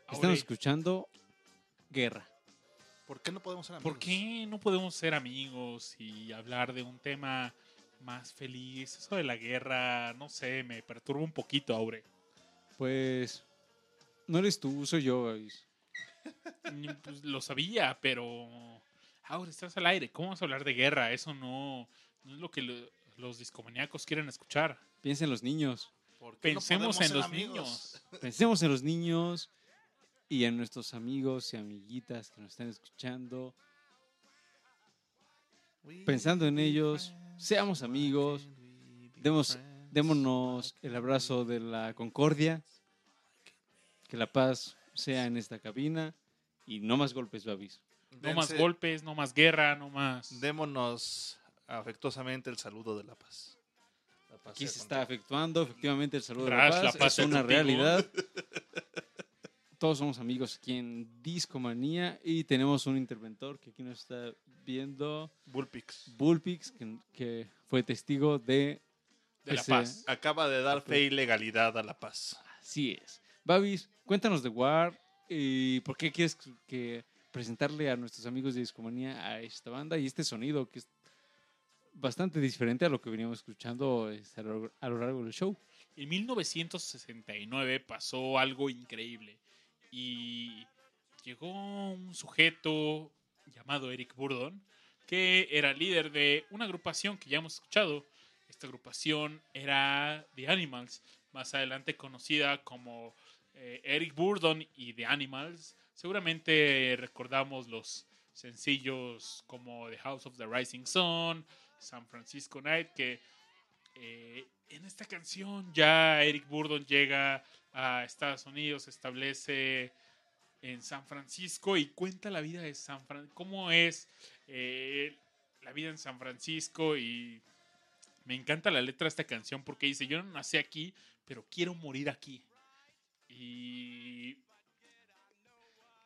Estamos Aure, escuchando Guerra. ¿Por qué no podemos ser amigos? ¿Por qué no podemos ser amigos y hablar de un tema más feliz? Eso de la guerra, no sé, me perturba un poquito, Aure. Pues no eres tú, soy yo. Gavis. Pues, lo sabía, pero Ahora estás al aire. ¿Cómo vas a hablar de guerra? Eso no, no es lo que lo- los discomaníacos quieren escuchar. Piensa en los niños. ¿Por qué no Pensemos en los amigos? niños. Pensemos en los niños y en nuestros amigos y amiguitas que nos están escuchando. Pensando en ellos, seamos amigos, demos-? Démonos el abrazo de la concordia, que la paz sea en esta cabina y no más golpes, babis. No más golpes, no más guerra, no más. Démonos afectuosamente el saludo de la paz. La paz Aquí se está contigo. efectuando efectivamente el saludo de la la paz, paz es una contigo. realidad. Todos somos amigos aquí en Discomanía y tenemos un interventor que aquí nos está viendo, Bullpix. Bullpix, que, que fue testigo de... de la paz. Acaba de dar fe y legalidad a la paz. Así es. Babis, cuéntanos de War y por qué quieres que presentarle a nuestros amigos de Discomanía a esta banda y este sonido que es bastante diferente a lo que veníamos escuchando este, a lo, largo del show. En 1969 pasó algo increíble y llegó un sujeto llamado Eric Burdon que era líder de una agrupación que ya hemos escuchado. Esta agrupación era The Animals, más adelante conocida como eh, Eric Burdon y The Animals. Seguramente recordamos los sencillos como The House of the Rising Sun, San Francisco Night, que eh, en esta canción ya Eric Burdon llega a Estados Unidos, se establece en San Francisco y cuenta la vida de San Francisco, cómo es eh, la vida en San Francisco y me encanta la letra de esta canción porque dice, yo no nací aquí, pero quiero morir aquí. Y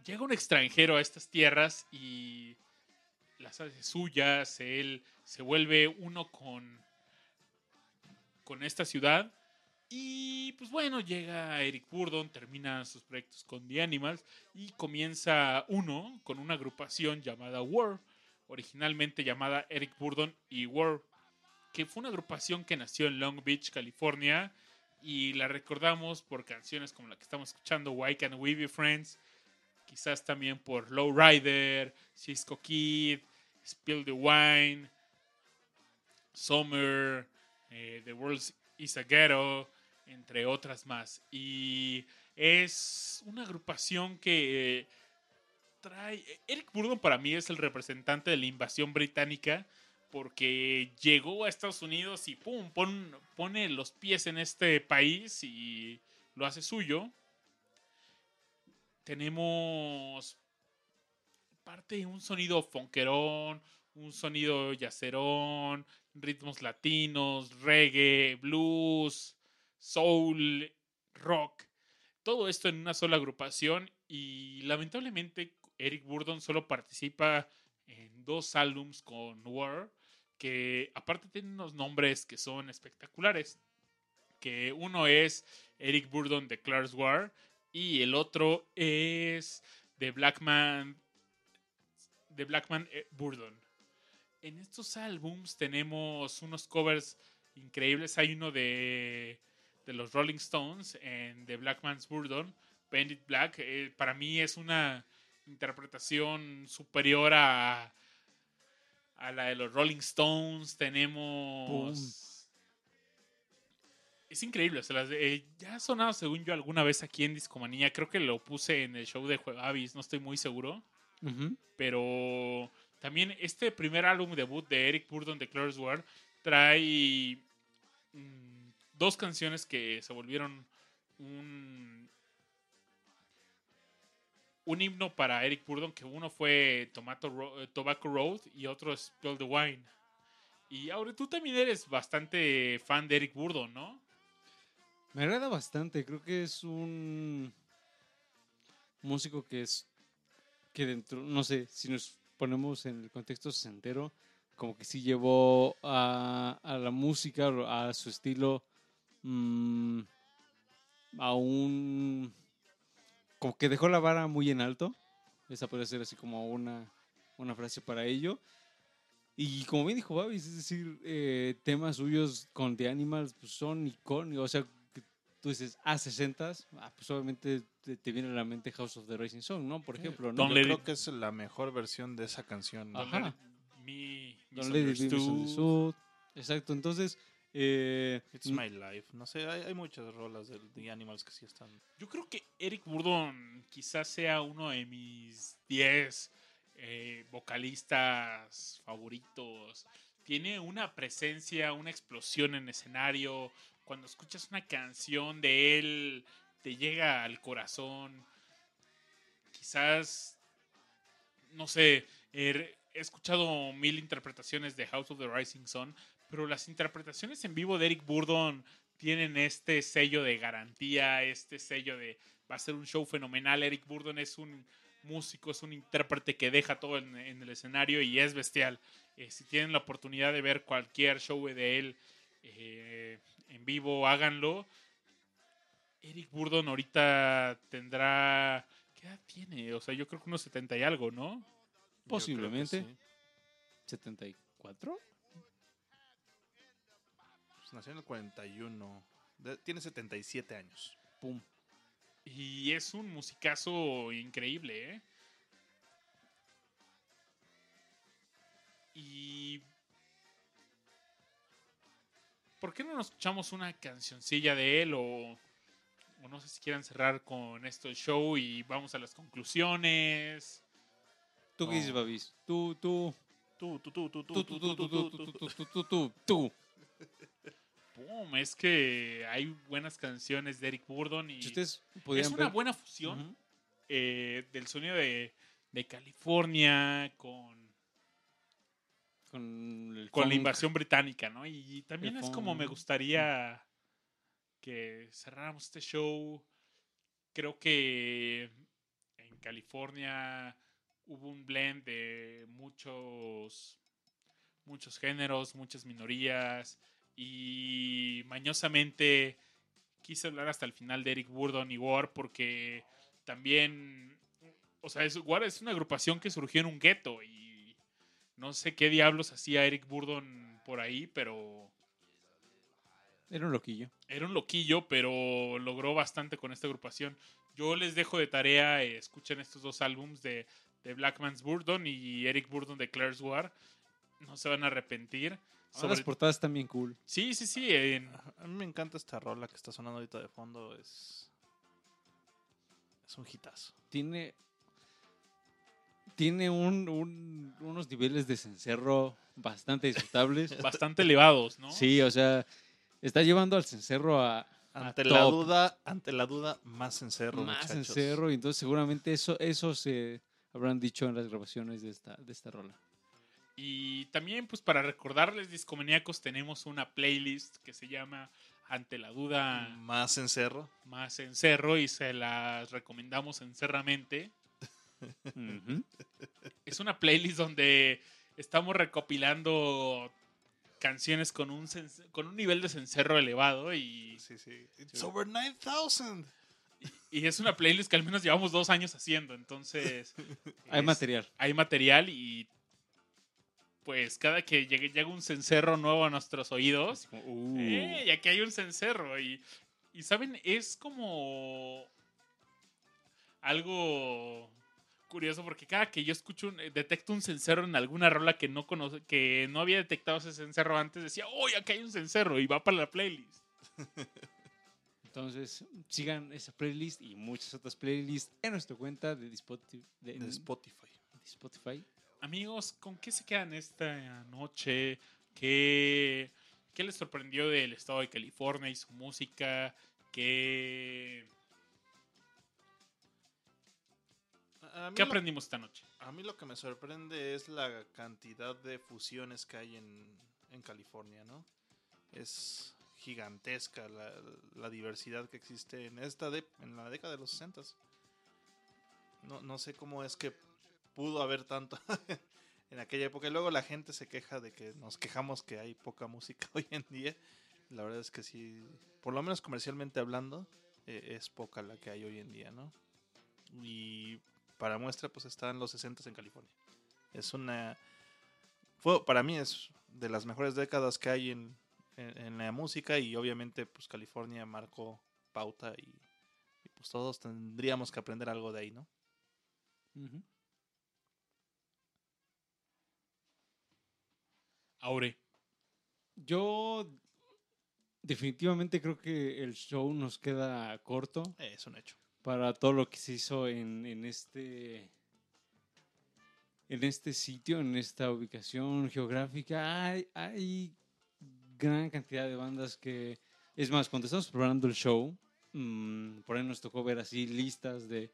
llega un extranjero a estas tierras y las hace suyas, él se vuelve uno con, con esta ciudad. Y pues bueno, llega Eric Burdon, termina sus proyectos con The Animals y comienza uno con una agrupación llamada War, originalmente llamada Eric Burdon y War, que fue una agrupación que nació en Long Beach, California, y la recordamos por canciones como la que estamos escuchando, Why Can't We Be Friends, quizás también por Low Rider, Cisco Kid, Spill the Wine, Summer, eh, The World is a Ghetto, entre otras más. Y es una agrupación que eh, trae... Eric Burdon para mí es el representante de la invasión británica porque llegó a Estados Unidos y pum, pon- pone los pies en este país y lo hace suyo. Tenemos parte de un sonido fonquerón, un sonido yacerón, ritmos latinos, reggae, blues, soul, rock. Todo esto en una sola agrupación y lamentablemente Eric Burdon solo participa en dos álbums con War que aparte tienen unos nombres que son espectaculares. Que uno es Eric Burdon Declares War y el otro es The Black Man, The Black Man eh, Burdon. En estos álbums tenemos unos covers increíbles. Hay uno de, de los Rolling Stones en The Black Man's Burdon, Painted Black. Eh, para mí es una interpretación superior a, a la de los Rolling Stones. Tenemos. Es increíble. o sea, las de- eh, ya ha sonado, según yo, alguna vez aquí en Discomanía. Creo que lo puse en el show de Juegavis, no estoy muy seguro. Pero también este primer álbum debut de Eric Burdon de Claire's War trae mm, dos canciones que se volvieron un, un himno para Eric Burdon, que uno fue Tomato Ro- Tobacco Road y otro es Spill the Wine. Y ahora tú también eres bastante fan de Eric Burdon, ¿no? Me agrada bastante, creo que es un músico que es que dentro, no sé, si nos ponemos en el contexto sesentero, como que sí llevó a, a la música, a su estilo, mm, a un... como que dejó la vara muy en alto, esa puede ser así como una, una frase para ello. Y como bien dijo Babis, es decir, eh, temas suyos con The Animals pues, son icónicos, o sea, tú dices A60, ah, pues obviamente te, te viene a la mente House of the Rising Sun, ¿no? Por ejemplo, ¿no? Don't Yo creo it- que es la mejor versión de esa canción. Ajá. Let It Be Misunderstood. Misunderstood. Exacto, entonces... eh, It's My Life. No sé, hay, hay muchas rolas de The Animals que sí están. Yo creo que Eric Burdon quizás sea uno de mis 10 eh, vocalistas favoritos. Tiene una presencia, una explosión en escenario. Cuando escuchas una canción de él, te llega al corazón. Quizás, no sé, he escuchado mil interpretaciones de House of the Rising Sun, pero las interpretaciones en vivo de Eric Burdon tienen este sello de garantía, este sello de va a ser un show fenomenal. Eric Burdon es un músico, es un intérprete que deja todo en, en el escenario y es bestial. Eh, si tienen la oportunidad de ver cualquier show de él eh, en vivo, háganlo. Eric Burdon ahorita tendrá... ¿Qué edad tiene? O sea, yo creo que unos 70 y algo, ¿no? Posiblemente. sí. 74. Pues nació en el 41. De- tiene 77 años. Pum. Y es un musicazo increíble, ¿eh? Y... ¿Por qué no nos escuchamos una cancioncilla de él o, o no sé si quieran cerrar con esto el show y vamos a las conclusiones? ¿Tú qué dices. Babis? Tú, tú, Tú, tú, tú, tú, tú, tú, tú, tú, tú, tú, tú, tú, tú, tú, tú. Pum, es que hay buenas canciones de Eric Burdon y es una buena fusión eh, del sonido de, de California con con, el con la invasión británica, ¿no? Y también El es como me gustaría que cerráramos este show. Creo que en California hubo un blend de muchos muchos géneros, muchas minorías y mañosamente quise hablar hasta el final de Eric Burdon y War porque también o sea, es, War es una agrupación que surgió en un gueto y no sé qué diablos hacía Eric Burdon por ahí, pero Era un loquillo. era un loquillo, pero logró bastante con esta agrupación. Yo les dejo de tarea, eh, escuchen estos dos álbums de, de Black Man's Burdon y Eric Burdon de Claire's War. No se van a arrepentir. Las Sobre- portadas están bien cool. Sí, sí, sí. en- A mí me encanta esta rola que está sonando ahorita de fondo. Es. Es un hitazo. Tiene. Tiene un, un- unos niveles de cencerro bastante disfrutables. bastante elevados, ¿no? Sí, o sea, está llevando al cencerro a, a Ante la top, duda, ante la duda, más encerro, más muchachos. cencerro, y entonces seguramente eso, eso se habrán dicho en las grabaciones de esta, de esta rola. Y también, pues para recordarles, discomaníacos, tenemos una playlist que se llama Ante la Duda Más encerro. más encerro y se las recomendamos encerramente. Es una playlist donde estamos recopilando canciones con un, con un nivel de cencerro elevado y, Sí, sí. It's over 9000. y es una playlist que al menos llevamos dos años haciendo, entonces Hay es- material. hay material y pues cada que llegue, llega un cencerro nuevo a nuestros oídos, Uh. ¡eh! Y aquí hay un cencerro y, y saben, es como algo curioso porque cada que yo escucho, un- detecto un cencerro en alguna rola que no conoce, que no había detectado ese cencerro antes, decía, ¡oh, aquí hay un cencerro! Y va para la playlist. Entonces, sigan esa playlist y muchas otras playlists en nuestra cuenta de Spotify. De, De Spotify. de Spotify. Amigos, ¿con qué se quedan esta noche? ¿Qué, qué les sorprendió del estado de California y su música? ¿Qué, A qué lo- aprendimos esta noche? A mí lo que me sorprende es la cantidad de fusiones que hay en, en California, ¿no? Es gigantesca la, la diversidad que existe en esta de, en la década de los 60 no, no sé cómo es que pudo haber tanto en aquella época. Y luego la gente se queja de que nos quejamos que hay poca música hoy en día. La verdad es que sí, por lo menos comercialmente hablando, eh, es poca la que hay hoy en día, ¿no? Y para muestra, pues están los 60 en California. Es una. Fue, para mí es de las mejores décadas que hay en, en- en la música y obviamente, pues California marcó pauta y, y pues todos tendríamos que aprender algo de ahí, ¿no? Aure. Yo definitivamente creo que el show nos queda corto Es un hecho. Para todo lo que se hizo en, en este en este sitio, en esta ubicación geográfica. Hay, gran cantidad de bandas que... Es más, cuando estamos preparando el show, mm, por ahí nos tocó ver así listas de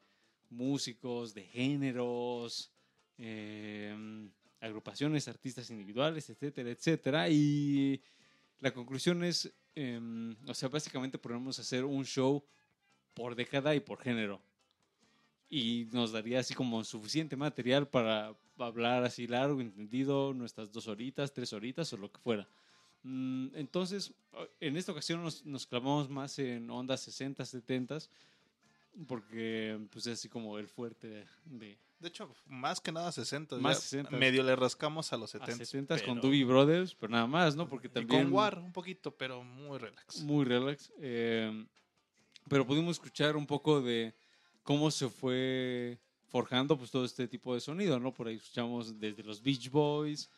músicos, de géneros, eh, agrupaciones, artistas individuales, etcétera, etcétera. Y la conclusión es, em, o sea, básicamente podemos hacer un show por década y por género. Y nos daría así como suficiente material para hablar así largo, entendido, nuestras dos horitas, tres horitas o lo que fuera. Mm, Entonces, en esta ocasión nos, nos clavamos más en ondas 60, 70, porque pues es así como el fuerte de, de De hecho, más que nada 60. Más ya 60. Medio le rascamos a los a 70. 70 con pero- Doobie Brothers, pero nada más, ¿no? Porque y también... con War un poquito, pero muy relax. muy relax. eh, pero pudimos escuchar un poco de cómo se fue forjando pues todo este tipo de sonido, ¿no? Por ahí escuchamos desde los Beach Boys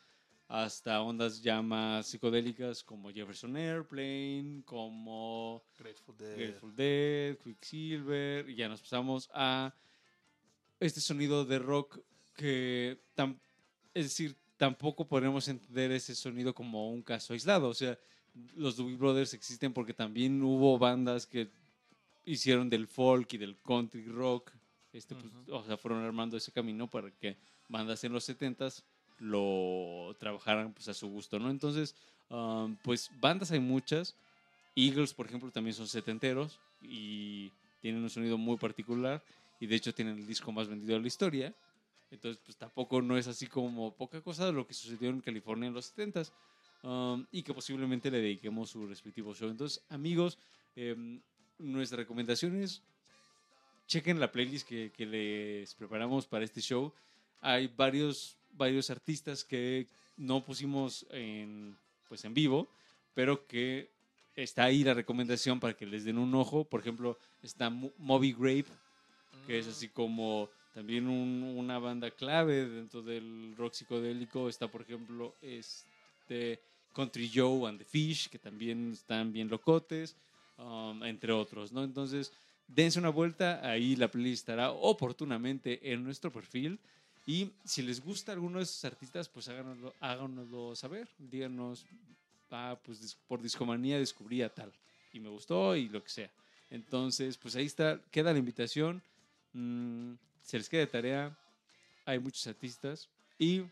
hasta ondas ya más psicodélicas como Jefferson Airplane, como Grateful Dead. Grateful Dead, Quicksilver, y ya nos pasamos a este sonido de rock que, tam- es decir, tampoco podemos entender ese sonido como un caso aislado. O sea, los Doobie Brothers existen porque también hubo bandas que hicieron del folk y del country rock. Este, pues, O sea, fueron armando ese camino para que bandas en los 70s lo trabajaran pues, a su gusto, ¿no? Entonces, um, pues bandas hay muchas. Eagles, por ejemplo, también son setenteros y tienen un sonido muy particular y de hecho tienen el disco más vendido de la historia. Entonces, pues tampoco no es así como poca cosa de lo que sucedió en California en los 70s um, y que posiblemente le dediquemos su respectivo show. Entonces, amigos, em, nuestra recomendación es chequen la playlist que, que les preparamos para este show. Hay varios, varios artistas que no pusimos en, pues en vivo, pero que está ahí la recomendación para que les den un ojo. Por ejemplo, está Mo- Moby Grape, que es así como también un- una banda clave dentro del rock psicodélico. Está, por ejemplo, este Country Joe and the Fish, que también están bien locotes, um, entre otros, ¿no? Entonces, dense una vuelta, ahí la playlist estará oportunamente en nuestro perfil. Y si les gusta alguno de esos artistas, pues háganoslo, háganoslo saber. Díganos, ah, pues por discomanía descubrí a tal. Y me gustó y lo que sea. Entonces, pues ahí está, queda la invitación. Mm, se les queda tarea. Hay muchos artistas. Y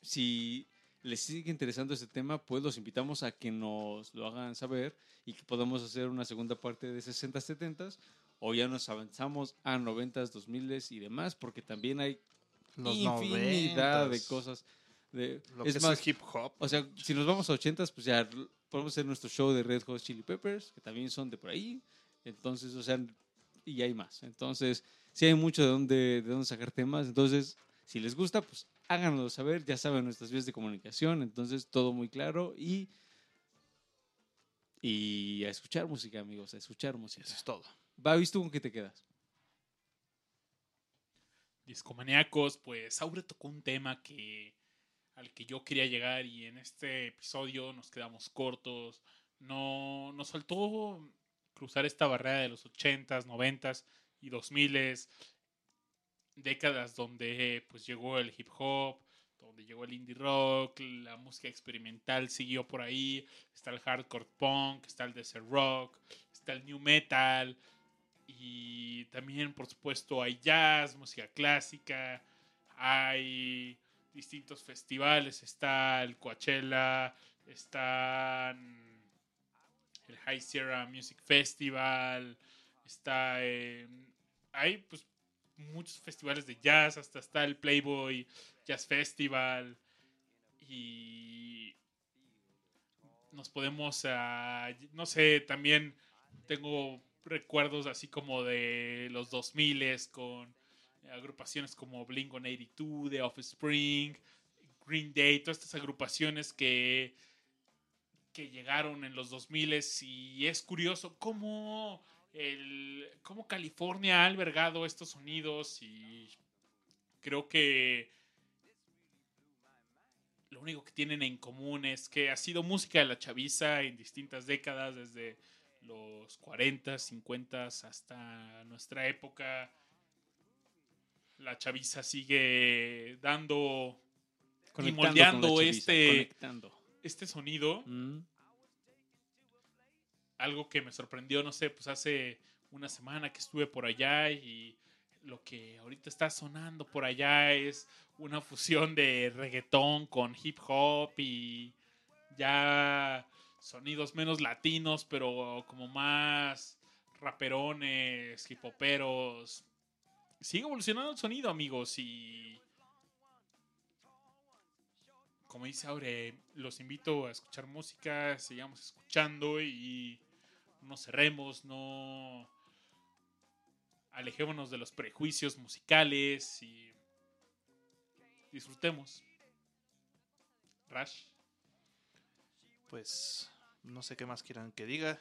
si les sigue interesando este tema, pues los invitamos a que nos lo hagan saber y que podamos hacer una segunda parte de 60, 70 o ya nos avanzamos a 90, 2000 y demás, porque también hay Los infinidad de 90s. cosas. De, Lo es que más, es hip hop. o sea, si nos vamos a 80, pues ya podemos hacer nuestro show de Red Hot Chili Peppers, que también son de por ahí. Entonces, o sea, y hay más. Entonces, sí hay mucho de dónde, de dónde sacar temas. Entonces, si les gusta, pues háganoslo saber. Ya saben nuestras vías de comunicación. Entonces, todo muy claro. Y, y a escuchar música, amigos, a escuchar música. Eso es todo. Babis, ¿tú con qué te quedas? Discomaníacos, pues Aure tocó un tema que al que yo quería llegar y en este episodio nos quedamos cortos. No nos faltó cruzar esta barrera de los 80s, 90s y 2000s, décadas donde pues llegó el hip hop, donde llegó el indie rock, la música experimental siguió por ahí, está el hardcore punk, está el desert rock, está el new metal, y también, por supuesto, hay jazz, música clásica, hay distintos festivales, está el Coachella, está el High Sierra Music Festival, está en- hay pues muchos festivales de jazz, hasta está el Playboy Jazz Festival y nos podemos, ah, no sé, también tengo recuerdos así como de los 2000 con agrupaciones como Blink 182, The Offspring, Green Day, todas estas agrupaciones que, que llegaron en los 2000 y es curioso cómo, el, cómo California ha albergado estos sonidos y creo que lo único que tienen en común es que ha sido música de la chaviza en distintas décadas, desde los 40, 50 hasta nuestra época. La chaviza sigue dando Conectando moldeando chaviza, este- conectando. este sonido. Mm. Algo que me sorprendió, no sé, pues hace una semana que estuve por allá y lo que ahorita está sonando por allá es una fusión de reggaetón con hip hop y ya sonidos menos latinos, pero como más raperones, hip hoperos. Sigue evolucionando el sonido, amigos, y como dice Aure, los invito a escuchar música, sigamos escuchando y no cerremos, no alejémonos de los prejuicios musicales y disfrutemos. Rash. Pues no sé qué más quieran que diga.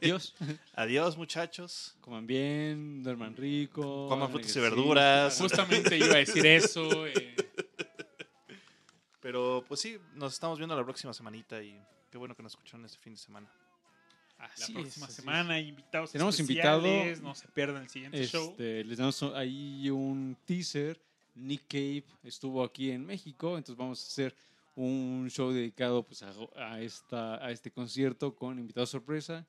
Adiós. Adiós, muchachos. Coman bien, duerman rico. Coman frutas y verduras. Justamente iba a decir eso. eh, Pero pues sí, nos estamos viendo la próxima semanita y qué bueno que nos escucharon este fin de semana. La Así próxima es, así semana, invitados Tenemos especiales, invitado- No se pierdan el siguiente show. Este, les damos ahí un teaser. Nick Cave estuvo aquí en México, entonces vamos a hacer un show dedicado pues, a, a esta, a este concierto con invitado sorpresa.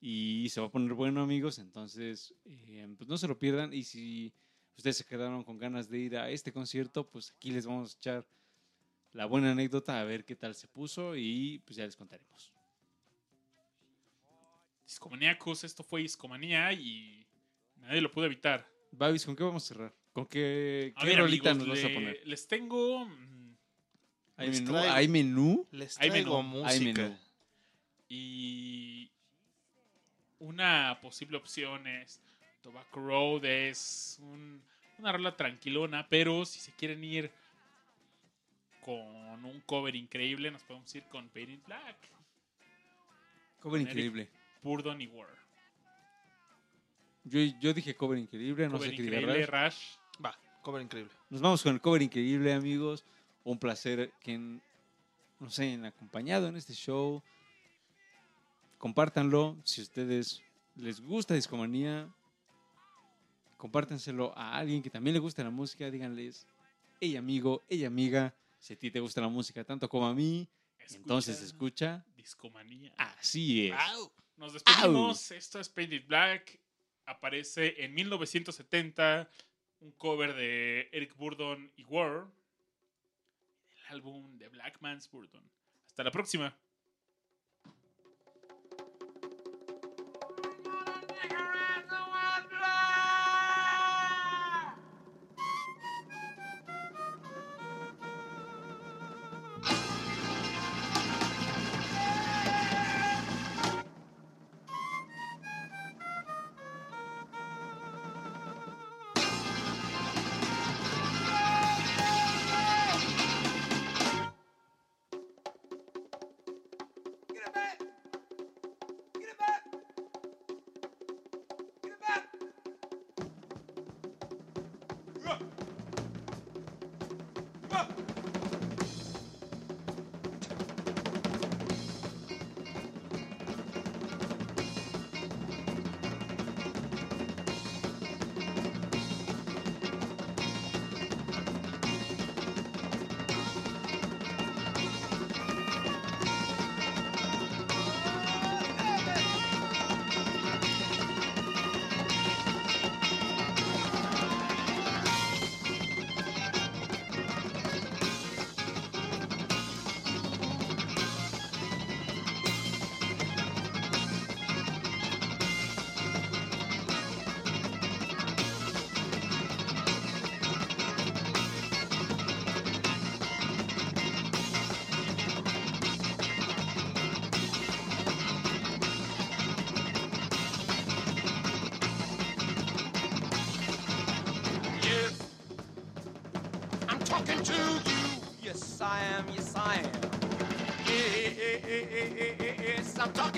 Y se va a poner bueno, amigos. Entonces, eh, pues no se lo pierdan. Y si ustedes se quedaron con ganas de ir a este concierto, pues aquí les vamos a echar la buena anécdota a ver qué tal se puso y pues ya les contaremos. Discomaníacos, esto fue Discomanía y nadie lo pudo evitar. Babis, ¿con qué vamos a cerrar? ¿Con qué, A qué ver, rolita amigos, nos vas a le- poner? Les tengo. mm, ¿Hay Les menú? traigo- ¿Hay menú? Les Hay traigo menú, hay música. menú. Y una posible opción es Tobacco Road, es un- una rola tranquilona, pero si se quieren ir con un cover increíble, nos podemos ir con Paid in Black, Cover Eric. Burdon y War. Yo, yo dije cover increíble, no cover sé qué diga increíble, Rash. Rash. Va, cover increíble. Nos vamos con el cover increíble, amigos. Un placer que nos hayan acompañado en este show. Compártanlo. Si a ustedes les gusta Discomanía, compártenselo a alguien que también le gusta la música. Díganles, hey amigo, hey amiga, si a ti te gusta la música tanto como a mí, entonces escucha. Discomanía. Así es. Nos despedimos. Esto es Painted Black. Aparece en 1970 un cover de Eric Burdon y War. El álbum de Black Man's Burdon. Hasta la próxima. I'm talking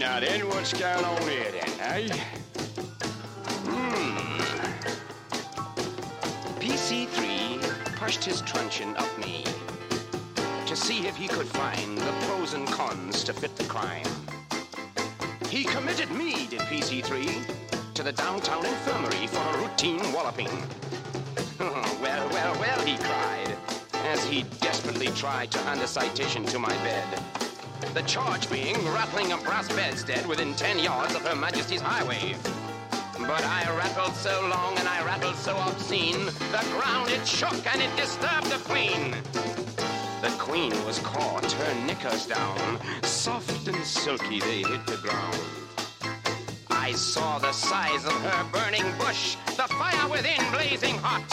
Now then, what's going on here then, eh? Hmm. PC3 pushed his truncheon up me to see if he could find the pros and cons to fit the crime. He committed me, did PC3, to the downtown infirmary for a routine walloping. well, well, well, he cried, as he desperately tried to hand a citation to my bed. The charge being rattling a brass bedstead within 10 yards of Her Majesty's highway. But I rattled so long and I rattled so obscene, the ground it shook and it disturbed the queen. The queen was caught, her knickers down, soft and silky they hit the ground. I saw the size of her burning bush, the fire within blazing hot.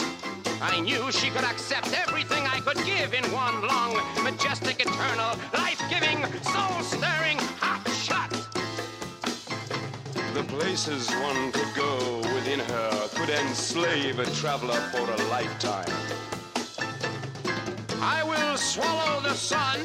I knew she could accept everything I could give in one long, majestic, eternal, life-giving, places one could go within her could enslave a traveler for a lifetime. I will swallow the sun